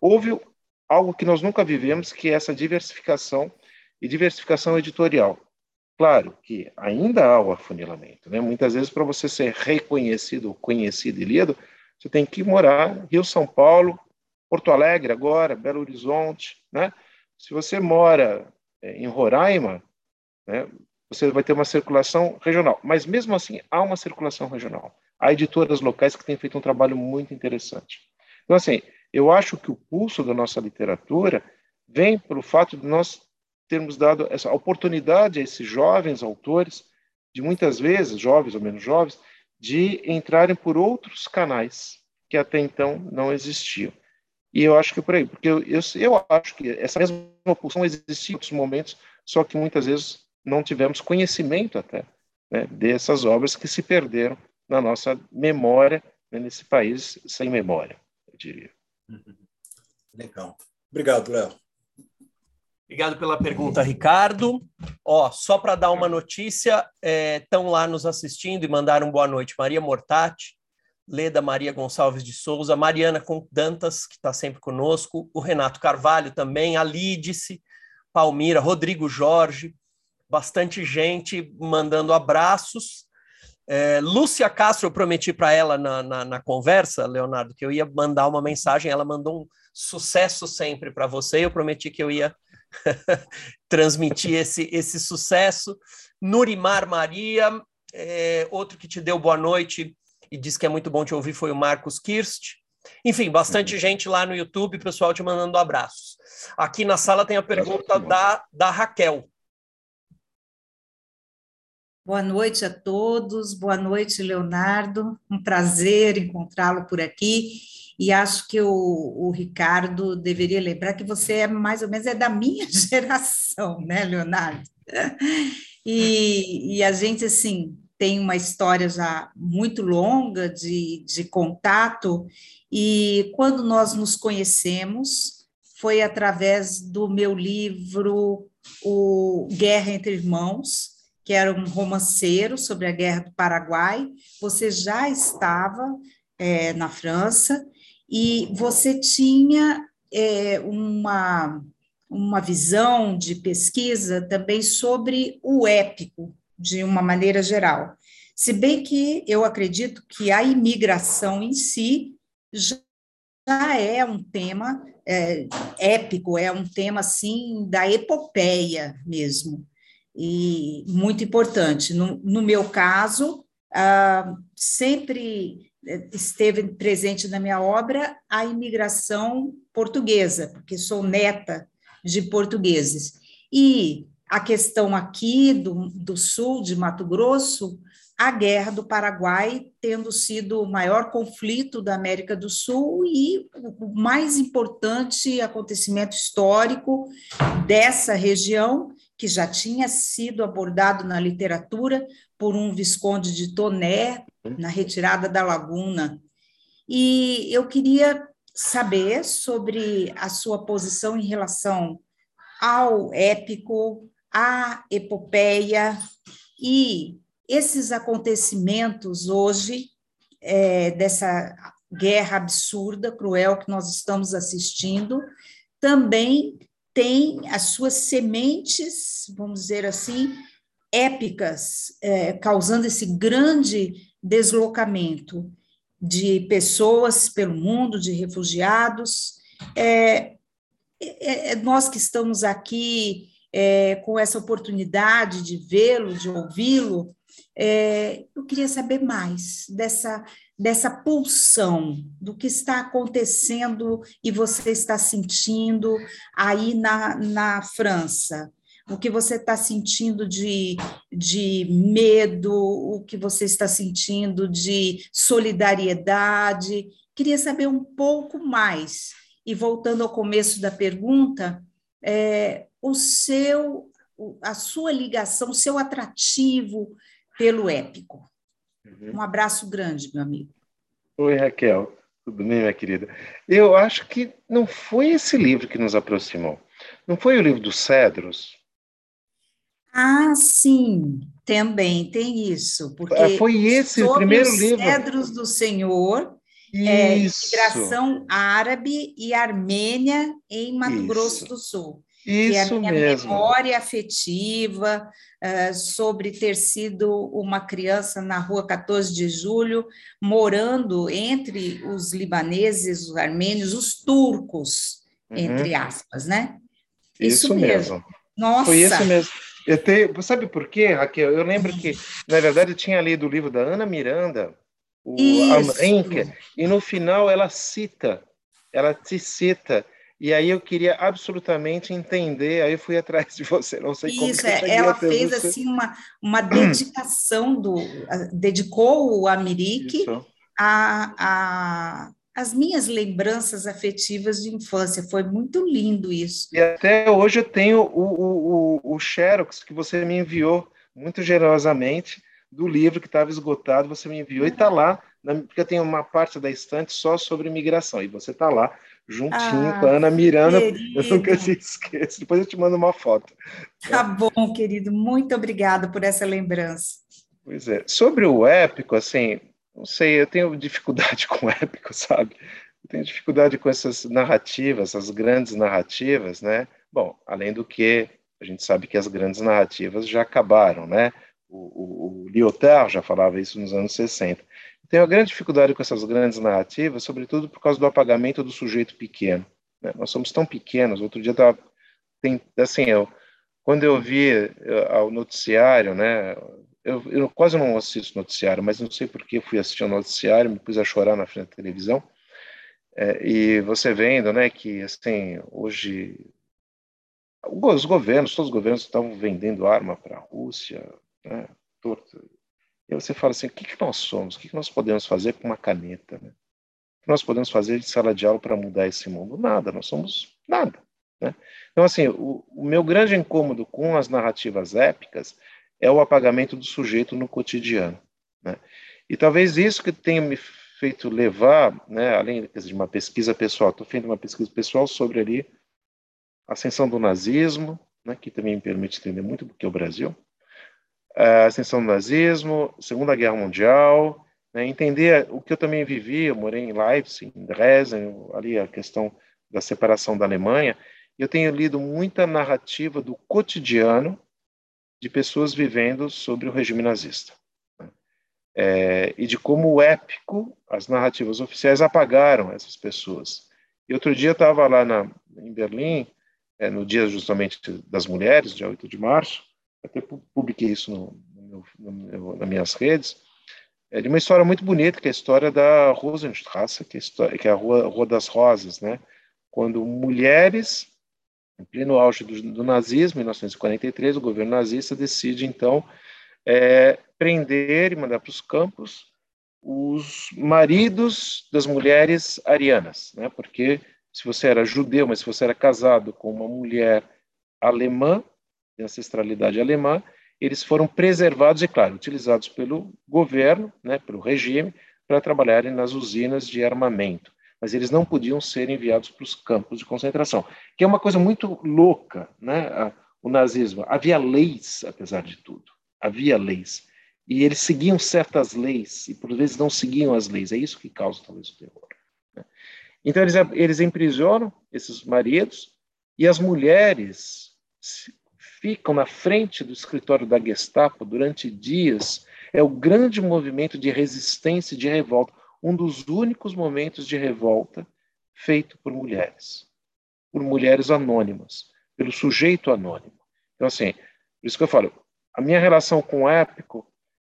houve algo que nós nunca vivemos, que é essa diversificação e diversificação editorial. Claro que ainda há o afunilamento. Né? Muitas vezes, para você ser reconhecido, conhecido e lido, você tem que morar Rio, São Paulo, Porto Alegre agora, Belo Horizonte. Né? Se você mora é, em Roraima, né, você vai ter uma circulação regional. Mas mesmo assim, há uma circulação regional. Há editoras locais que têm feito um trabalho muito interessante. Então, assim, eu acho que o pulso da nossa literatura vem pelo fato de nós termos dado essa oportunidade a esses jovens autores, de muitas vezes, jovens ou menos jovens, de entrarem por outros canais que até então não existiam. E eu acho que é por aí, porque eu, eu, eu acho que essa mesma pulsão existia em outros momentos, só que muitas vezes não tivemos conhecimento até né, dessas obras que se perderam na nossa memória, né, nesse país sem memória, eu diria. Legal. Obrigado, Léo. Obrigado pela pergunta, Ricardo. Ó, só para dar uma notícia, estão é, lá nos assistindo e mandaram boa noite. Maria Mortati, Leda Maria Gonçalves de Souza, Mariana Dantas, que está sempre conosco, o Renato Carvalho também, a Lídice, Palmira, Rodrigo Jorge, bastante gente mandando abraços. É, Lúcia Castro, eu prometi para ela na, na, na, conversa, Leonardo, que eu ia mandar uma mensagem. Ela mandou um sucesso sempre para você. Eu prometi que eu ia transmitir esse, esse sucesso. Nurimar Maria, é, outro que te deu boa noite e disse que é muito bom te ouvir foi o Marcos Kirst. Enfim, bastante uhum. gente lá no YouTube, pessoal te mandando abraços. Aqui na sala tem a pergunta da, da Raquel. Boa noite a todos, boa noite, Leonardo. Um prazer encontrá-lo por aqui. E acho que o, o, Ricardo deveria lembrar que você é mais ou menos é da minha geração, né, Leonardo? E, e a gente, assim, tem uma história já muito longa de, de contato, e quando nós nos conhecemos, foi através do meu livro O Guerra entre Irmãos, que era um romanceiro sobre a Guerra do Paraguai. Você já estava é, na França e você tinha é, uma, uma visão de pesquisa também sobre o épico, de uma maneira geral. Se bem que eu acredito que a imigração em si já é um tema é, épico, é um tema assim da epopeia mesmo e muito importante. No, no meu caso, ah, sempre esteve presente na minha obra a imigração portuguesa, porque sou neta de portugueses. E a questão aqui do, do sul de Mato Grosso, a guerra do Paraguai tendo sido o maior conflito da América do Sul e o mais importante acontecimento histórico dessa região que já tinha sido abordado na literatura por um Visconde de Toné, na retirada da Laguna. E eu queria saber sobre a sua posição em relação ao épico, à epopeia e esses acontecimentos hoje, é, dessa guerra absurda, cruel que nós estamos assistindo, também tem as suas sementes, vamos dizer assim, épicas, é, causando esse grande deslocamento de pessoas pelo mundo, de refugiados. É, é, é nós que estamos aqui é, com essa oportunidade de vê-lo, de ouvi-lo, é, eu queria saber mais dessa dessa pulsão do que está acontecendo e você está sentindo aí na, na França? O que você está sentindo de, de medo, o que você está sentindo de solidariedade? Queria saber um pouco mais. E voltando ao começo da pergunta, é, o seu, a sua ligação, o seu atrativo pelo épico. Uhum. Um abraço grande, meu amigo. Oi, Raquel. Tudo bem, minha querida? Eu acho que não foi esse livro que nos aproximou. Não foi o livro dos Cedros? Ah, sim, também tem isso. Porque Ah, foi esse o primeiro os livro. Cedros do Senhor, é, Isso. imigração árabe e armênia em Mato Isso. Grosso do Sul. é a Isso minha mesmo. memória afetiva eh, sobre ter sido uma criança na rua 14 de julho, morando entre os libaneses, os armênios, os turcos, Uhum. entre aspas, né? Isso, mesmo. Nossa, Foi isso mesmo. Eu tenho, sabe por quê, Raquel? Eu lembro que, na verdade, eu tinha lido o livro da Ana Miranda, o Isso. Amrenke, e no final ela cita, ela te cita. E aí eu queria absolutamente entender, aí eu fui atrás de você, não sei como Isso, que eu é, ela fez você. assim uma, uma dedicação do, dedicou o Amirique Isso. a, a, as minhas lembranças afetivas de infância. Foi muito lindo isso. E até hoje eu tenho o, o, o, Xerox que você me enviou muito generosamente do livro que estava esgotado, você me enviou e está lá, porque eu tenho uma parte da estante só sobre imigração, e você está lá, juntinho Ah, com a Ana Miranda, eu Querido, nunca te esqueço, depois eu te mando uma foto. tá bom, querido. Muito obrigada por essa lembrança. Pois é. Sobre o épico, assim, não sei, eu tenho dificuldade com épico, sabe? Eu tenho dificuldade com essas narrativas, essas grandes narrativas, né? Bom, além do que a gente sabe que as grandes narrativas já acabaram, né? O, o, o Lyotard já falava isso nos anos 60. Tenho uma grande dificuldade com essas grandes narrativas, sobretudo por causa do apagamento do sujeito pequeno. né? Nós somos tão pequenos. Outro dia estava assim, eu, quando eu vi eh, ao noticiário, né? Eu, eu quase não assisto noticiário, mas não sei por que fui assistir ao noticiário, me pus a chorar na frente da televisão. É, e você vendo, né, que assim, hoje os governos, todos os governos estavam vendendo arma para a Rússia, né, torto. E você fala assim, o que, que nós somos? O que, que nós podemos fazer com uma caneta? Né? O que nós podemos fazer de sala de aula para mudar esse mundo? Nada, nós somos nada. Né? Então, assim, o, o meu grande incômodo com as narrativas épicas é o apagamento do sujeito no cotidiano. Né? E talvez isso que tenha me feito levar, né, além de uma pesquisa pessoal, estou fazendo uma pesquisa pessoal sobre ali a ascensão do nazismo, né, que também me permite entender muito do que é o Brasil, a ascensão do nazismo, Segunda Guerra Mundial, né, entender o que eu também vivi, eu morei em Leipzig, em Dresden, ali a questão da separação da Alemanha, eu tenho lido muita narrativa do cotidiano de pessoas vivendo sobre o regime nazista. É, e de como o épico, as narrativas oficiais apagaram essas pessoas. E outro dia estava lá na, em Berlim, é, no dia justamente das mulheres, dia 8 de março, até publiquei isso no, no, no nas minhas redes, é de uma história muito bonita, que é a história da Rosenstrasse, que é a, que é a Rua, Rua das Rosas, né? quando mulheres, em pleno auge do, do, nazismo, em 1943, o governo nazista decide, então, é, prender e mandar para os campos os maridos das mulheres arianas, né? porque se você era judeu, mas se você era casado com uma mulher alemã, de ancestralidade alemã, eles foram preservados e, claro, utilizados pelo governo, né, pelo regime, para trabalharem nas usinas de armamento. Mas eles não podiam ser enviados para os campos de concentração, que é uma coisa muito louca, né? O nazismo. Havia leis, apesar de tudo. Havia leis. E eles seguiam certas leis, e por vezes não seguiam as leis. É isso que causa, talvez, o terror. Né? Então, eles, eles emprisionam esses maridos, e as mulheres ficam na frente do escritório da Gestapo durante dias. É o grande movimento de resistência e de revolta, um dos únicos momentos de revolta feito por mulheres, por mulheres anônimas, pelo sujeito anônimo. Então, assim, por isso que eu falo, a minha relação com o épico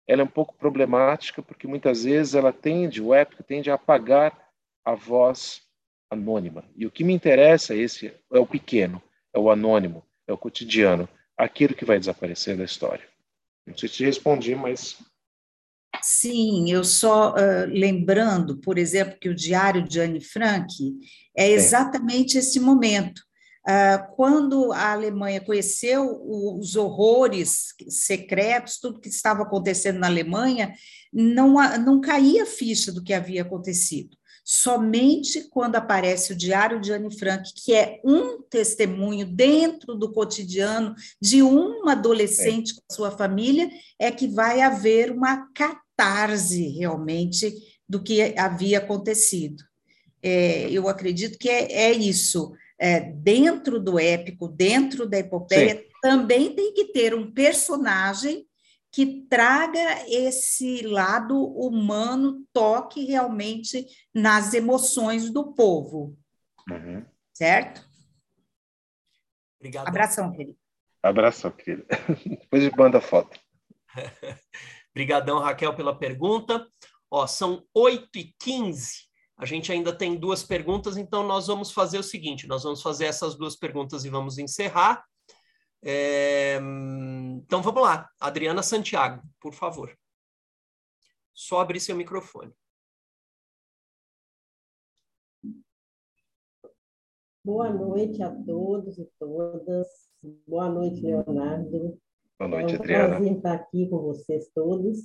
ela é um pouco problemática, porque muitas vezes ela tende, o épico tende a apagar a voz anônima. E o que me interessa é esse, é o pequeno, é o anônimo, é o cotidiano, aquilo que vai desaparecer da história. Não sei se te respondi, mas. Sim, eu só uh, lembrando, por exemplo, que o diário de Anne Frank é exatamente é. esse momento. Uh, quando a Alemanha conheceu os horrores secretos, tudo que estava acontecendo na Alemanha, não, não caía ficha do que havia acontecido. Somente quando aparece o Diário de Anne Frank, que é um testemunho dentro do cotidiano de uma adolescente é. com a sua família, é que vai haver uma catarse realmente do que havia acontecido. É, eu acredito que é, é isso é, dentro do épico, dentro da epopeia, Sim. também tem que ter um personagem que traga esse lado humano, toque realmente nas emoções do povo. Uhum. Certo? Obrigado. Abração, querido. Abração, querida. Depois manda foto. Obrigadão, Raquel, pela pergunta. Ó, são 8h15. A gente ainda tem duas perguntas, então nós vamos fazer o seguinte: nós vamos fazer essas duas perguntas e vamos encerrar. É... Então vamos lá, Adriana Santiago, por favor. Só abrir seu microfone. Boa noite a todos e todas. Boa noite, Leonardo. Boa noite, é um Adriana. prazer estar aqui com vocês todos.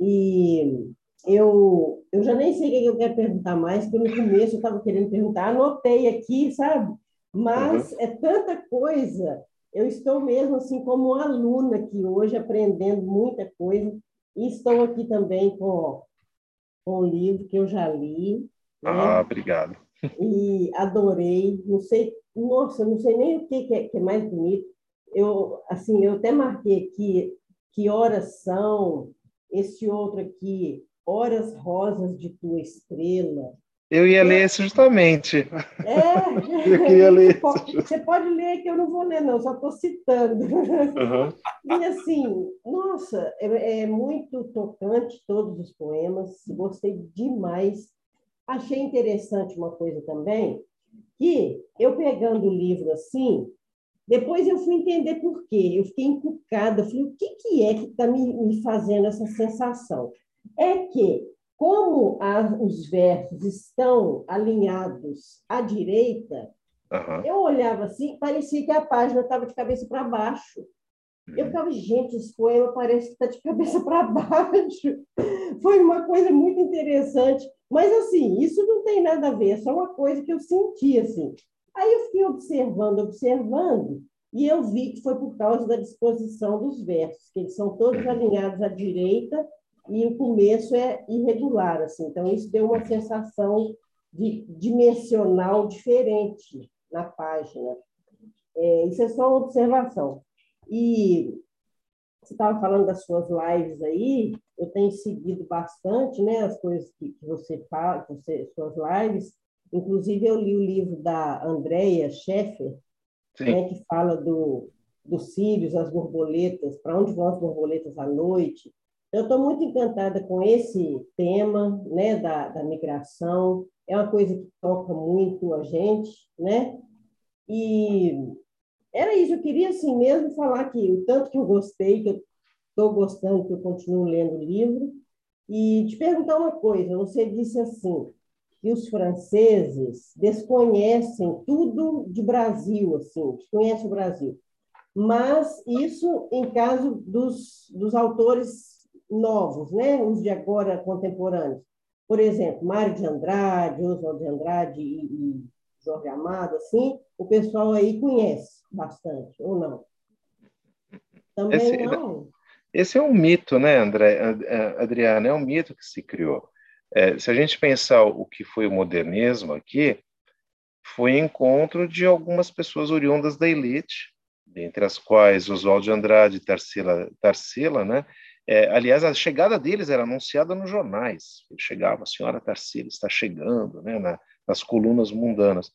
E eu, eu já nem sei o que eu quero perguntar mais, porque no começo eu estava querendo perguntar, anotei aqui, sabe? Mas uhum. é tanta coisa. Eu estou mesmo assim como aluna aqui hoje, aprendendo muita coisa, e estou aqui também com, com um livro que eu já li. Né? Ah, obrigado. E adorei, não sei, nossa, não sei nem o que, que, é, que é mais bonito. Eu, assim, eu até marquei aqui que horas são, esse outro aqui, Horas Rosas de Tua Estrela. Eu ia ler esse justamente. É, eu queria ler. Você pode ler que eu não vou ler, não, só estou citando. Uhum. E assim, nossa, é, é, muito tocante todos os poemas, gostei demais. Achei interessante uma coisa também, que eu pegando o livro assim, depois eu fui entender por quê. Eu fiquei encucada, falei, o que, que é que está me, me fazendo essa sensação? é que, como os versos estão alinhados à direita, uhum. eu olhava assim, parecia que a página estava de cabeça para baixo. Eu uhum. ficava, gente, esse poema parece que está de cabeça para baixo. Foi uma coisa muito interessante. Mas, assim, isso não tem nada a ver, é só uma coisa que eu senti, assim. Aí eu fiquei observando, observando, e eu vi que foi por causa da disposição dos versos, que eles são todos alinhados à direita e o começo é irregular, assim. Então, isso deu uma sensação de dimensional diferente na página. É, isso é só uma observação. E você estava falando das suas lives aí, eu tenho seguido bastante né, as coisas que, você fala, você, suas lives. Inclusive, eu li o livro da Andrea Scheffer, né, que fala do, dos cílios, as borboletas, para onde vão as borboletas à noite. Eu estou muito encantada com esse tema né, da, da migração, é uma coisa que toca muito a gente, né? E era isso, eu queria assim mesmo falar que o tanto que eu gostei, que eu estou gostando, que eu continuo lendo o livro, e te perguntar uma coisa, você disse assim, que os franceses desconhecem tudo de Brasil, assim, desconhecem o Brasil. Mas isso em caso dos, dos autores novos, né? os de agora contemporâneos. Por exemplo, Mário de Andrade, Oswald de Andrade e, e Jorge Amado, assim, o pessoal aí conhece bastante, ou não? Também esse, não. Esse é um mito, né, André, Adriana? É um mito que se criou. É, se a gente pensar o que foi o modernismo aqui, foi encontro de algumas pessoas oriundas da elite, dentre as quais Oswald de Andrade Tarsila, Tarsila né, é, aliás, a chegada deles era anunciada nos jornais. Ele chegava, a senhora Tarsila está chegando, né, na, nas colunas mundanas.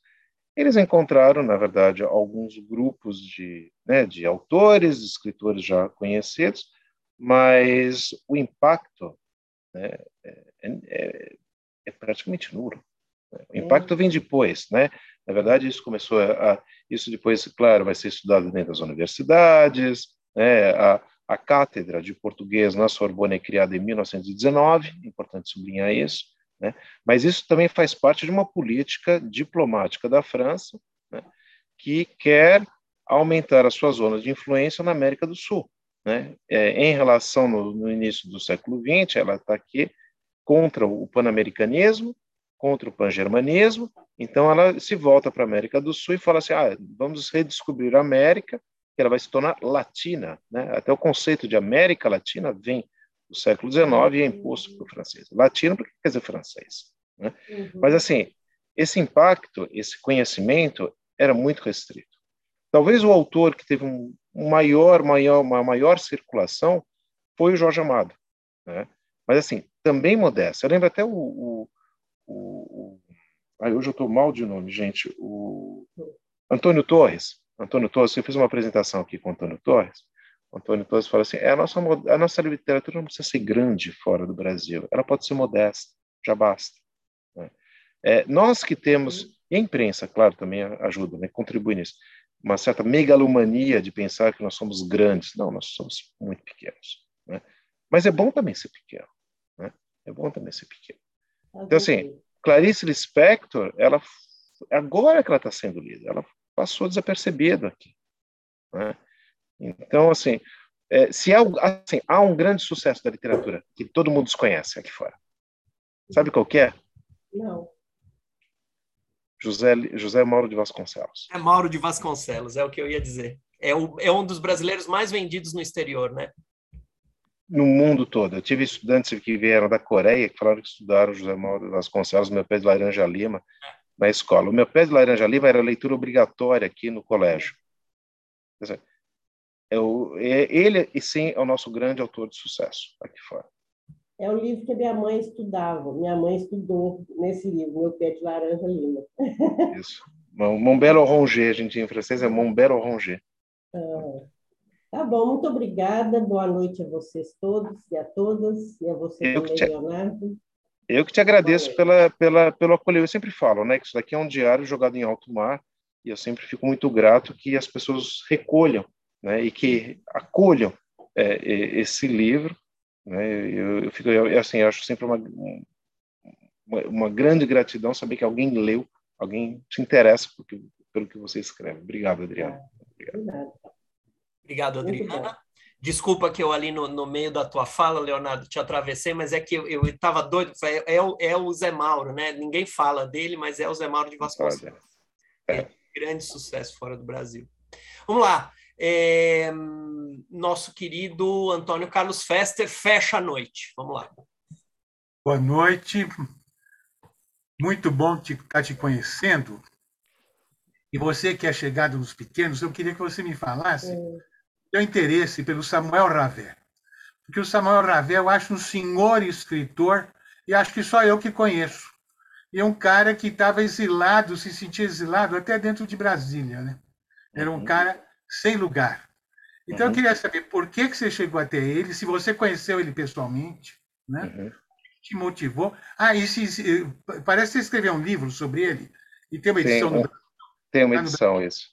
Eles encontraram, na verdade, alguns grupos de, né, de autores, escritores já conhecidos, mas o impacto né, é, é, é, praticamente nulo. O impacto vem depois, né? Na verdade, isso começou a, a isso depois, claro, vai ser estudado dentro das universidades, né? A, a cátedra de português na Sorbonne é criada em 1919, importante sublinhar isso, né? mas isso também faz parte de uma política diplomática da França, né? que quer aumentar as suas zonas de influência na América do Sul. Né? É, em relação no, no, início do século XX, ela está aqui contra o pan-americanismo, contra o pan-germanismo, então ela se volta para a América do Sul e fala assim, ah, vamos redescobrir a América, que ela vai se tornar latina. Né? Até o conceito de América Latina vem do século XIX e é imposto pelo francês. Latino, porque quer dizer francês. Né? Uhum. Mas, assim, esse impacto, esse conhecimento era muito restrito. Talvez o autor que teve um maior, maior, uma maior circulação foi o Jorge Amado. Né? Mas, assim, também modesto. Eu lembro até o... o, o, o... Hoje eu estou mal de nome, gente. O Antônio Torres. Antônio Torres, eu fiz uma apresentação aqui com o Antônio Torres. O Antônio Torres fala assim: é, a, nossa, a nossa literatura não precisa ser grande fora do Brasil, ela pode ser modesta, já basta. Né? É, nós que temos, e a imprensa, claro, também ajuda, né, contribui nisso, uma certa megalomania de pensar que nós somos grandes. Não, nós somos muito pequenos. Né? Mas é bom também ser pequeno. É bom também ser pequeno. Então, assim, Clarice Lispector, ela, agora que ela está sendo lida, ela passou desapercebida aqui. Né? Então, assim, é, se há, assim, há um grande sucesso da literatura que todo mundo desconhece aqui fora. Sabe qual que é? Não. José, José Mauro de Vasconcelos. É Mauro de Vasconcelos, é o que eu ia dizer. É, o, é um dos brasileiros mais vendidos no exterior, né? No mundo todo. Eu tive estudantes que vieram da Coreia que falaram que estudaram José Mauro Vasconcelos, meu pé de laranja lima, na escola. O meu pé de laranja lima era leitura obrigatória aqui no colégio. É, ele, e sim, é o nosso grande autor de sucesso aqui fora. É o livro que minha mãe estudava. Minha mãe estudou nesse livro, Meu Pé de Laranja Lima. Isso. Mon bel orange, a gente em francês é Mon bel orange. Ah, tá bom, muito obrigada. Boa noite a vocês todos e a todas, e a você eu também, te... Leonardo. Eu que te agradeço pela, pela, pelo acolher. Eu sempre falo, né, que isso daqui é um diário jogado em alto mar, e eu sempre fico muito grato que as pessoas recolham, né, e que acolham é, esse livro, né? Eu, eu fico, eu, assim, eu acho sempre uma, uma, uma, grande gratidão saber que alguém leu, alguém se interessa que, pelo que você escreve. Obrigado, Adriana. Obrigado, Obrigado Adriana. Desculpa que eu ali no, no, meio da tua fala, Leonardo, te atravessei, mas é que eu estava doido. É, é, o, é o Zé Mauro, né? Ninguém fala dele, mas é o Zé Mauro de Vasconcelos. É. é grande sucesso fora do Brasil. Vamos lá é, nosso querido Antônio Carlos Fester fecha a noite. Vamos lá. Boa noite. Muito bom te, estar te conhecendo. E você que é chegado nos pequenos, eu queria que você me falasse é. seu interesse pelo Samuel Ravel. Porque o Samuel Ravel eu acho um senhor escritor e acho que só eu que conheço. E é um cara que estava exilado, se sentia exilado até dentro de Brasília. Né? Era um uhum. cara sem lugar. Então, uhum. eu queria saber por que, que você chegou até ele, se você conheceu ele pessoalmente, né? Uhum. que te motivou. Ah, e se, se, parece que você escreveu um livro sobre ele, e tem uma edição tem, no Brasil. Tem uma tá edição, isso.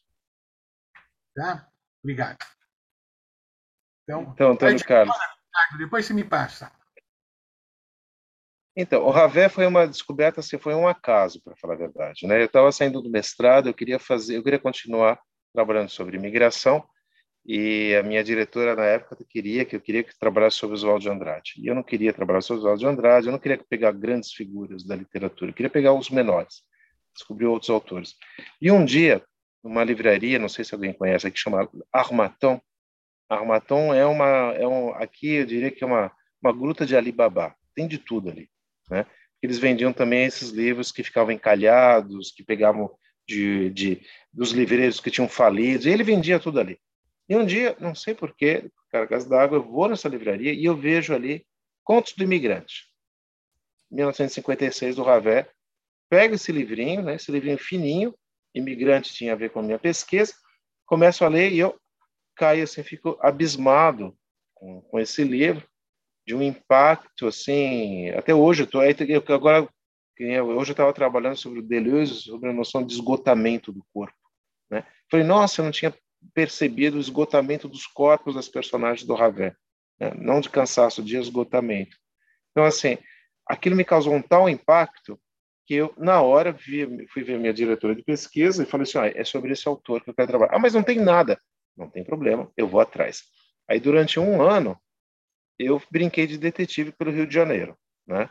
Tá? Obrigado. Então, então Antônio Carlos. Depois você me passa. Então, o Ravé foi uma descoberta, assim, foi um acaso, para falar a verdade. Né? Eu estava saindo do mestrado, eu queria fazer, eu queria continuar trabalhando sobre imigração e a minha diretora na época queria que eu queria que trabalhasse sobre Oswaldo de Andrade. E eu não queria trabalhar sobre Oswaldo de Andrade, eu não queria pegar grandes figuras da literatura, eu queria pegar os menores, descobrir outros autores. E um dia, numa livraria, não sei se alguém conhece, que chama Armaton. Armaton é uma é um aqui eu diria que é uma uma gruta de Alibaba. Tem de tudo ali, né? Eles vendiam também esses livros que ficavam encalhados, que pegavam de, de, dos livreiros que tinham falido, ele vendia tudo ali. E um dia, não sei porquê, cargas d'água, eu vou nessa livraria e eu vejo ali Contos do Imigrante, 1956, do Ravé. Pego esse livrinho, né, esse livrinho fininho, Imigrante tinha a ver com a minha pesquisa, começo a ler e eu caio assim, fico abismado com, com esse livro, de um impacto assim, até hoje, eu tô, eu, agora Hoje eu estava trabalhando sobre o Deleuze, sobre a noção de esgotamento do corpo. Né? Falei, nossa, eu não tinha percebido o esgotamento dos corpos das personagens do Ravel. Né? Não de cansaço, de esgotamento. Então, assim, aquilo me causou um tal impacto que eu, na hora, vi, fui ver minha diretora de pesquisa e falei assim, ah, é sobre esse autor que eu quero trabalhar. Ah, mas não tem nada. Não tem problema, eu vou atrás. Aí, durante um ano, eu brinquei de detetive pelo Rio de Janeiro, né?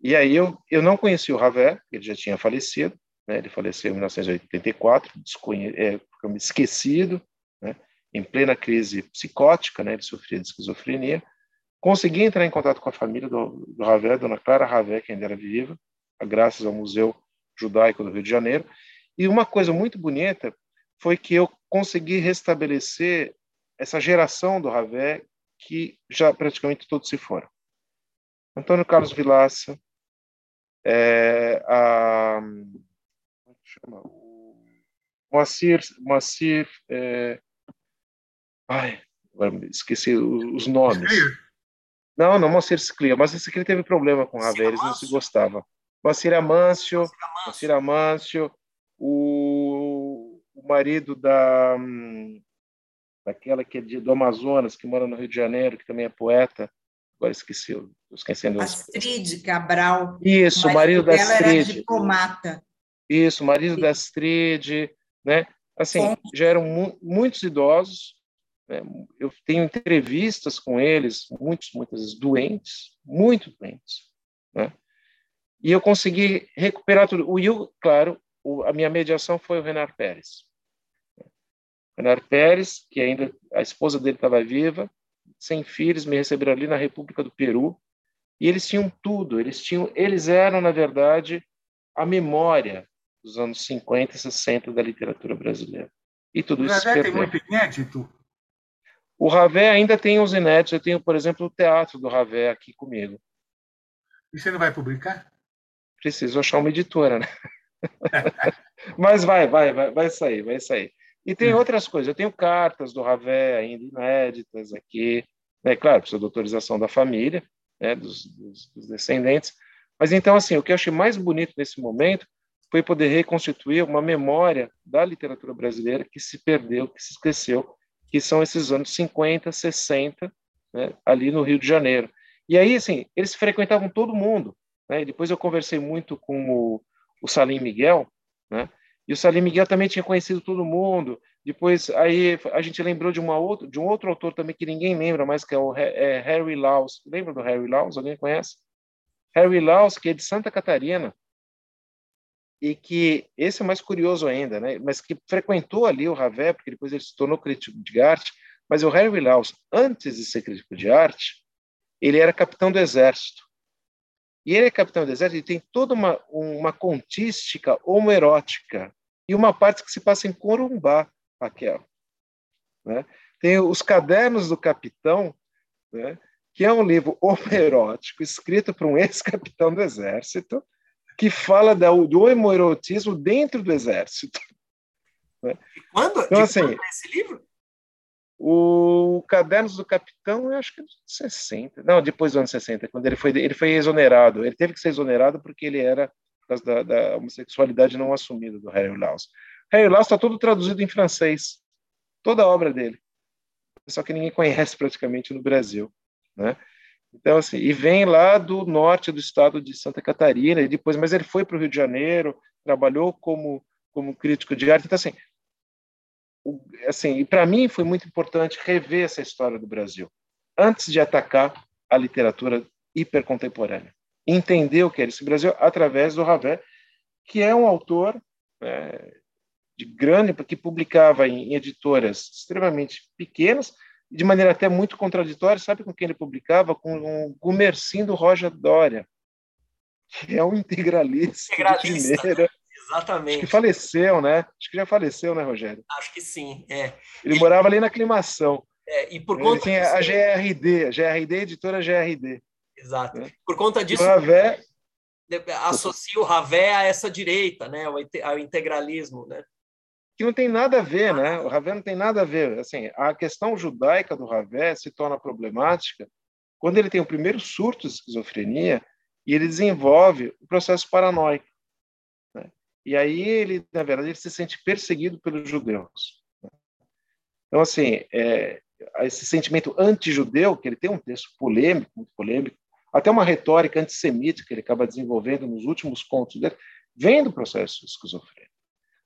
E aí eu, eu não conheci o Ravé, ele já tinha falecido, né? ele faleceu em 1984, desconhe é, esquecido, né? em plena crise psicótica, né? ele sofria de esquizofrenia. Consegui entrar em contato com a família do, do Ravé, dona Clara Ravé, que ainda era viva, graças ao Museu Judaico do Rio de Janeiro. E uma coisa muito bonita foi que eu consegui restabelecer essa geração do Ravé que já praticamente todos se foram. Antônio Carlos Vilaça, é, a, como é chama? O Moacir, Moacir é, ai, esqueci os, nomes. Não, não Moacir Sclia, mas esse aqui teve problema com o Ravé, eles não se gostavam. Moacir Amâncio, Moacir Amâncio, o, o marido da daquela que é de, do Amazonas, que mora no Rio de Janeiro, que também é poeta, agora esqueci, esquecendo. Astrid Cabral. Isso, o marido, marido da Astrid. Era diplomata. Isso, o marido Sim. da Astrid, né? Assim, Bom. já eram mu muitos idosos, né? eu tenho entrevistas com eles, muitos, muitas vezes doentes, muito doentes, né? E eu consegui recuperar tudo. O Will, claro, o, a minha mediação foi o Renar Pérez. Renar Pérez, que ainda a esposa dele estava viva, sem filhos, me receberam ali na República do Peru, e eles tinham tudo, eles tinham, eles eram na verdade a memória dos anos 50 e 60 da literatura brasileira. E tudo isso Ravé tem muito inédito. O Ravé ainda tem os inéditos, eu tenho, por exemplo, o teatro do Ravé aqui comigo. E você não vai publicar? Preciso achar uma editora, né? Mas vai, vai, vai, vai sair, vai sair. E tem hum. outras coisas. Eu tenho cartas do Ravé ainda inéditas aqui, né? claro, precisa de autorização da família, né? dos, dos, dos descendentes. Mas então, assim, o que eu achei mais bonito nesse momento foi poder reconstituir uma memória da literatura brasileira que se perdeu, que se esqueceu, que são esses anos 50, 60, né, ali no Rio de Janeiro. E aí, assim, eles frequentavam todo mundo. Né? Depois eu conversei muito com o, o Salim Miguel, né? E o Salim Miguel também tinha conhecido todo mundo. Depois aí a gente lembrou de uma outra, de um outro autor também que ninguém lembra mais que é o é Harry Laws. Lembra do Harry Laws? Alguém conhece? Harry Laws, que é de Santa Catarina e que esse é mais curioso ainda, né? Mas que frequentou ali o Ravé, porque depois ele se tornou crítico de arte. Mas o Harry Laws, antes de ser crítico de arte, ele era capitão do exército. E ele é capitão do exército e tem toda uma, uma contística homoerótica e uma parte que se passa em Corumbá, Raquel. Né? Tem os Cadernos do Capitão, né? que é um livro homoerótico escrito por um ex-capitão do Exército, que fala do homoerotismo dentro do Exército. Né? E quando? Então, assim, quando é esse livro? O Cadernos do Capitão, eu acho que é dos 60. Não, depois dos anos 60, quando ele foi, ele foi exonerado. Ele teve que ser exonerado porque ele era causa da, da homossexualidade não assumida do Harry Laws. Harry Laws está todo traduzido em francês, toda a obra dele, só que ninguém conhece praticamente no Brasil, né? Então assim, e vem lá do norte do estado de Santa Catarina e depois, mas ele foi para o Rio de Janeiro, trabalhou como como crítico de arte, então assim, o, assim, e para mim foi muito importante rever essa história do Brasil antes de atacar a literatura hipercontemporânea entender o que era esse Brasil através do Ravé, que é um autor é, de grande, que publicava em editoras extremamente pequenas, de maneira até muito contraditória. Sabe com quem ele publicava? Com o Gumercindo do Roger Dória, que é um integralista, integralista de primeira. Exatamente. Acho que faleceu, né? Acho que já faleceu, né, Rogério? Acho que sim, é. Ele, ele morava ali na aclimação. É, e por conta ele tinha a GRD, a GRD, editora GRD. Exato. É. Por conta disso, Ravé... associa o Ravé a essa direita, né, ao integralismo, né? Que não tem nada a ver, né? O Ravé não tem nada a ver. Assim, a questão judaica do Ravé se torna problemática quando ele tem o primeiro surto de esquizofrenia e ele desenvolve o processo paranoico. Né? E aí ele, na verdade, ele se sente perseguido pelos judeus. Né? Então, assim, é, esse sentimento anti-judeu, que ele tem um texto polêmico, muito polêmico, até uma retórica antissemita que ele acaba desenvolvendo nos últimos contos dele, vem do processo esquizofrênico.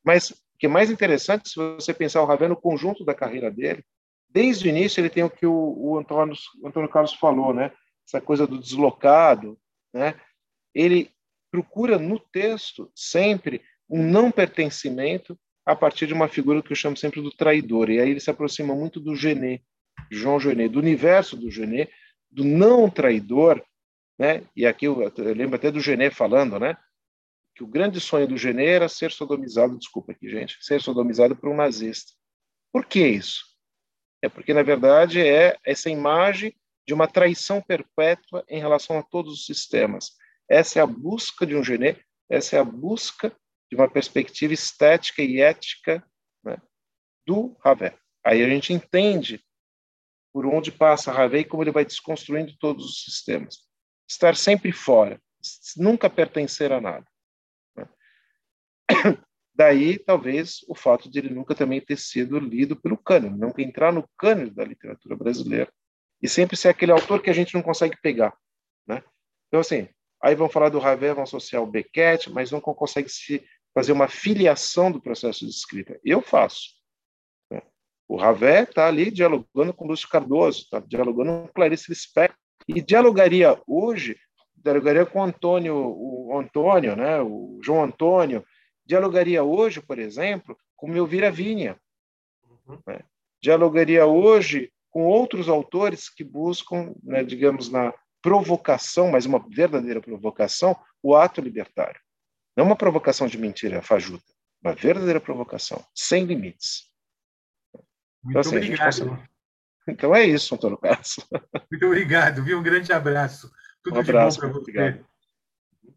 Mas o que é mais interessante, se você pensar o Ravel no conjunto da carreira dele, desde o início ele tem o que o, o, Antônio, Antônio Carlos falou, né? essa coisa do deslocado. Né? Ele procura no texto sempre um não pertencimento a partir de uma figura que eu chamo sempre do traidor. E aí ele se aproxima muito do Genet, João Genet, do universo do Genet, do não traidor, né? E aqui eu, eu lembro até do Genet falando, né? Que o grande sonho do Genet era ser sodomizado, desculpa aqui, gente, ser sodomizado por um nazista. Por que isso? É porque, na verdade, é essa imagem de uma traição perpétua em relação a todos os sistemas. Essa é a busca de um Genet, essa é a busca de uma perspectiva estética e ética né, do Ravel. Aí a gente entende por onde passa e como ele vai desconstruindo todos os sistemas. Estar sempre fora, nunca pertencer a nada. Né? Daí, talvez, o fato de ele nunca também ter sido lido pelo cânone, nunca entrar no cânone da literatura brasileira, e sempre ser aquele autor que a gente não consegue pegar. Né? Então, assim, aí vão falar do Ravel, vão associar o Beckett, mas não consegue se fazer uma filiação do processo de escrita. Eu faço. Né? O Ravé está ali dialogando com Lúcio Cardoso, está dialogando com Clarice Lispector, e dialogaria hoje, dialogaria com o Antônio, o Antônio, né, o João Antônio, dialogaria hoje, por exemplo, com Melvira Vinha. Uhum. Né? Dialogaria hoje com outros autores que buscam, né, digamos, na provocação, mas uma verdadeira provocação, o ato libertário. Não uma provocação de mentira fajuta, uma verdadeira provocação, sem limites. Muito então, assim, obrigado. Então é isso, Antônio Carlos. Muito obrigado, viu? Um grande abraço. Tudo um abraço, de bom para você. Obrigado.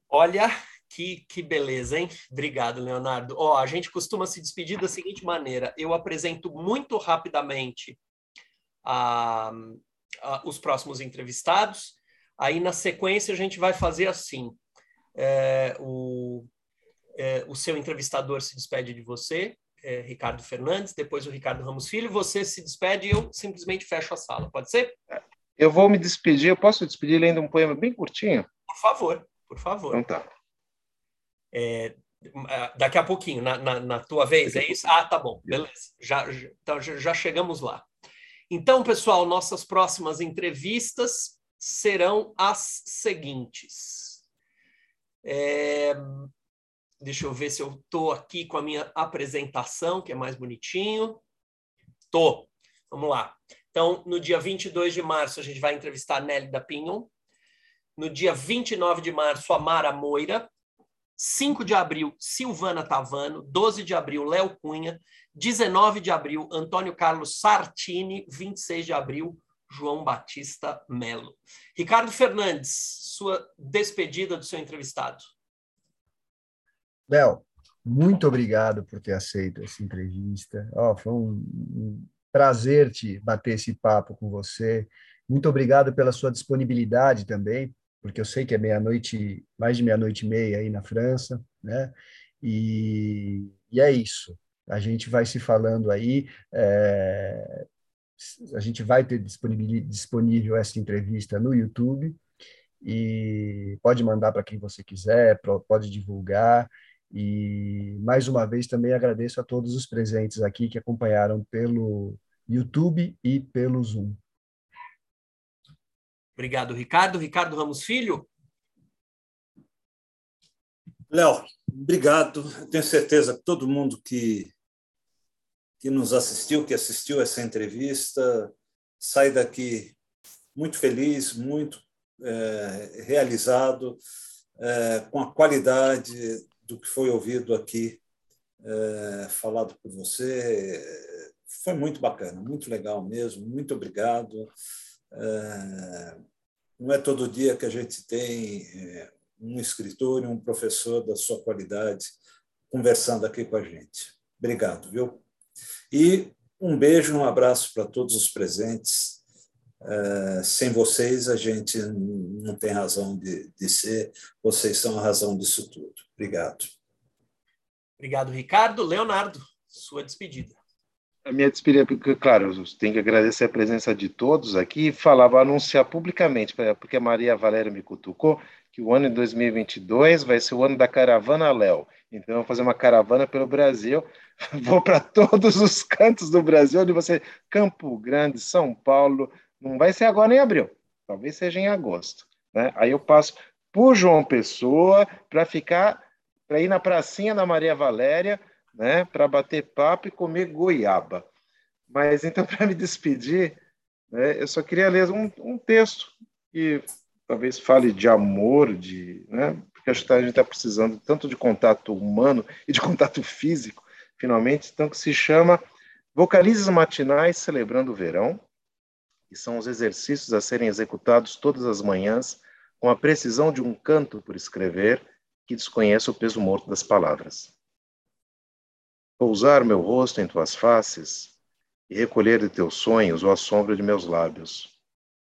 Olha, que, que beleza, hein? Obrigado, Leonardo. Ó, a gente costuma se despedir da seguinte maneira: eu apresento muito rapidamente a, a, os próximos entrevistados, aí na sequência a gente vai fazer assim é, o, é, o seu entrevistador se despede de você, é, Ricardo Fernandes, depois o Ricardo Ramos Filho, você se despede e eu simplesmente fecho a sala, pode ser? Eu vou me despedir, eu posso despedir lendo um poema bem curtinho? Por favor, por favor. Então tá. É, daqui a pouquinho, na, na, na, tua vez, é isso? Ah, tá bom, beleza. Já, já, então, já chegamos lá. Então, pessoal, nossas próximas entrevistas serão as seguintes. É... Deixa eu ver se eu estou aqui com a minha apresentação, que é mais bonitinho. Tô. Vamos lá. Então, no dia 22 de março, a gente vai entrevistar a Nelly da Pinhon. No dia 29 de março, a Mara Moira. 5 de abril, Silvana Tavano. 12 de abril, Léo Cunha. 19 de abril, Antônio Carlos Sartini. 26 de abril, João Batista Melo. Ricardo Fernandes, sua despedida do seu entrevistado. Léo, muito obrigado por ter aceito essa entrevista. Oh, foi um, prazer te bater esse papo com você. Muito obrigado pela sua disponibilidade também, porque eu sei que é meia-noite, mais de meia-noite e meia aí na França, né? E, e é isso. A gente vai se falando aí. É, a gente vai ter disponível essa entrevista no YouTube e pode mandar para quem você quiser, pode divulgar. E mais uma vez também agradeço a todos os presentes aqui que acompanharam pelo YouTube e pelo Zoom. Obrigado, Ricardo. Ricardo Ramos Filho. Léo, obrigado. tenho certeza que todo mundo que, que nos assistiu, que assistiu essa entrevista, sai daqui muito feliz, muito é, realizado é, com a qualidade do que foi ouvido aqui, é, falado por você. Foi muito bacana, muito legal mesmo. Muito obrigado. É, não é todo dia que a gente tem é, um escritor e um professor da sua qualidade conversando aqui com a gente. Obrigado, viu? E um beijo, um abraço para todos os presentes Uh, sem vocês, a gente não tem razão de, de ser, vocês são a razão disso tudo. Obrigado. Obrigado, Ricardo. Leonardo, sua despedida. a minha despedida, porque, claro, eu tenho que agradecer a presença de todos aqui e falar, vou anunciar publicamente, porque a Maria Valéria me cutucou, que o ano de 2022 vai ser o ano da caravana Léo. Então, eu vou fazer uma caravana pelo Brasil, vou para todos os cantos do Brasil, onde você, Campo Grande, São Paulo, não vai ser agora em abril, talvez seja em agosto. Né? Aí eu passo por João Pessoa para ficar, para ir na pracinha da Maria Valéria, né, para bater papo e comer goiaba. Mas então, para me despedir, né, eu só queria ler um, um, texto que talvez fale de amor, de, né, porque acho que a gente está precisando tanto de contato humano e de contato físico, finalmente, então que se chama Vocalizes Matinais Celebrando o Verão, que são os exercícios a serem executados todas as manhãs com a precisão de um canto por escrever que desconhece o peso morto das palavras. Pousar meu rosto em tuas faces e recolher de teus sonhos o assombro de meus lábios,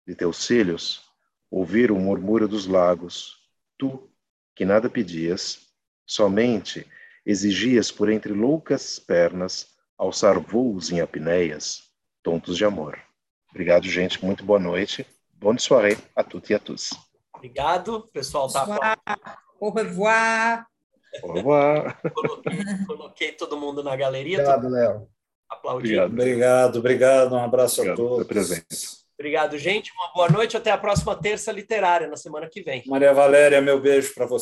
de teus cílios, ouvir o murmúrio dos lagos, tu, que nada pedias, somente exigias por entre loucas pernas alçar voos em apneias, tontos de amor. Obrigado, gente. Muito boa noite. Bonne soirée a tutti e a tous. Obrigado. pessoal tá. Au revoir. Coloquei, coloquei, todo mundo na galeria. Obrigado, Léo. Aplaudindo. Obrigado, obrigado. Um abraço obrigado a todos. Presente. Obrigado, gente. Uma boa noite. Até a próxima terça literária, na semana que vem. Maria Valéria, meu beijo para você.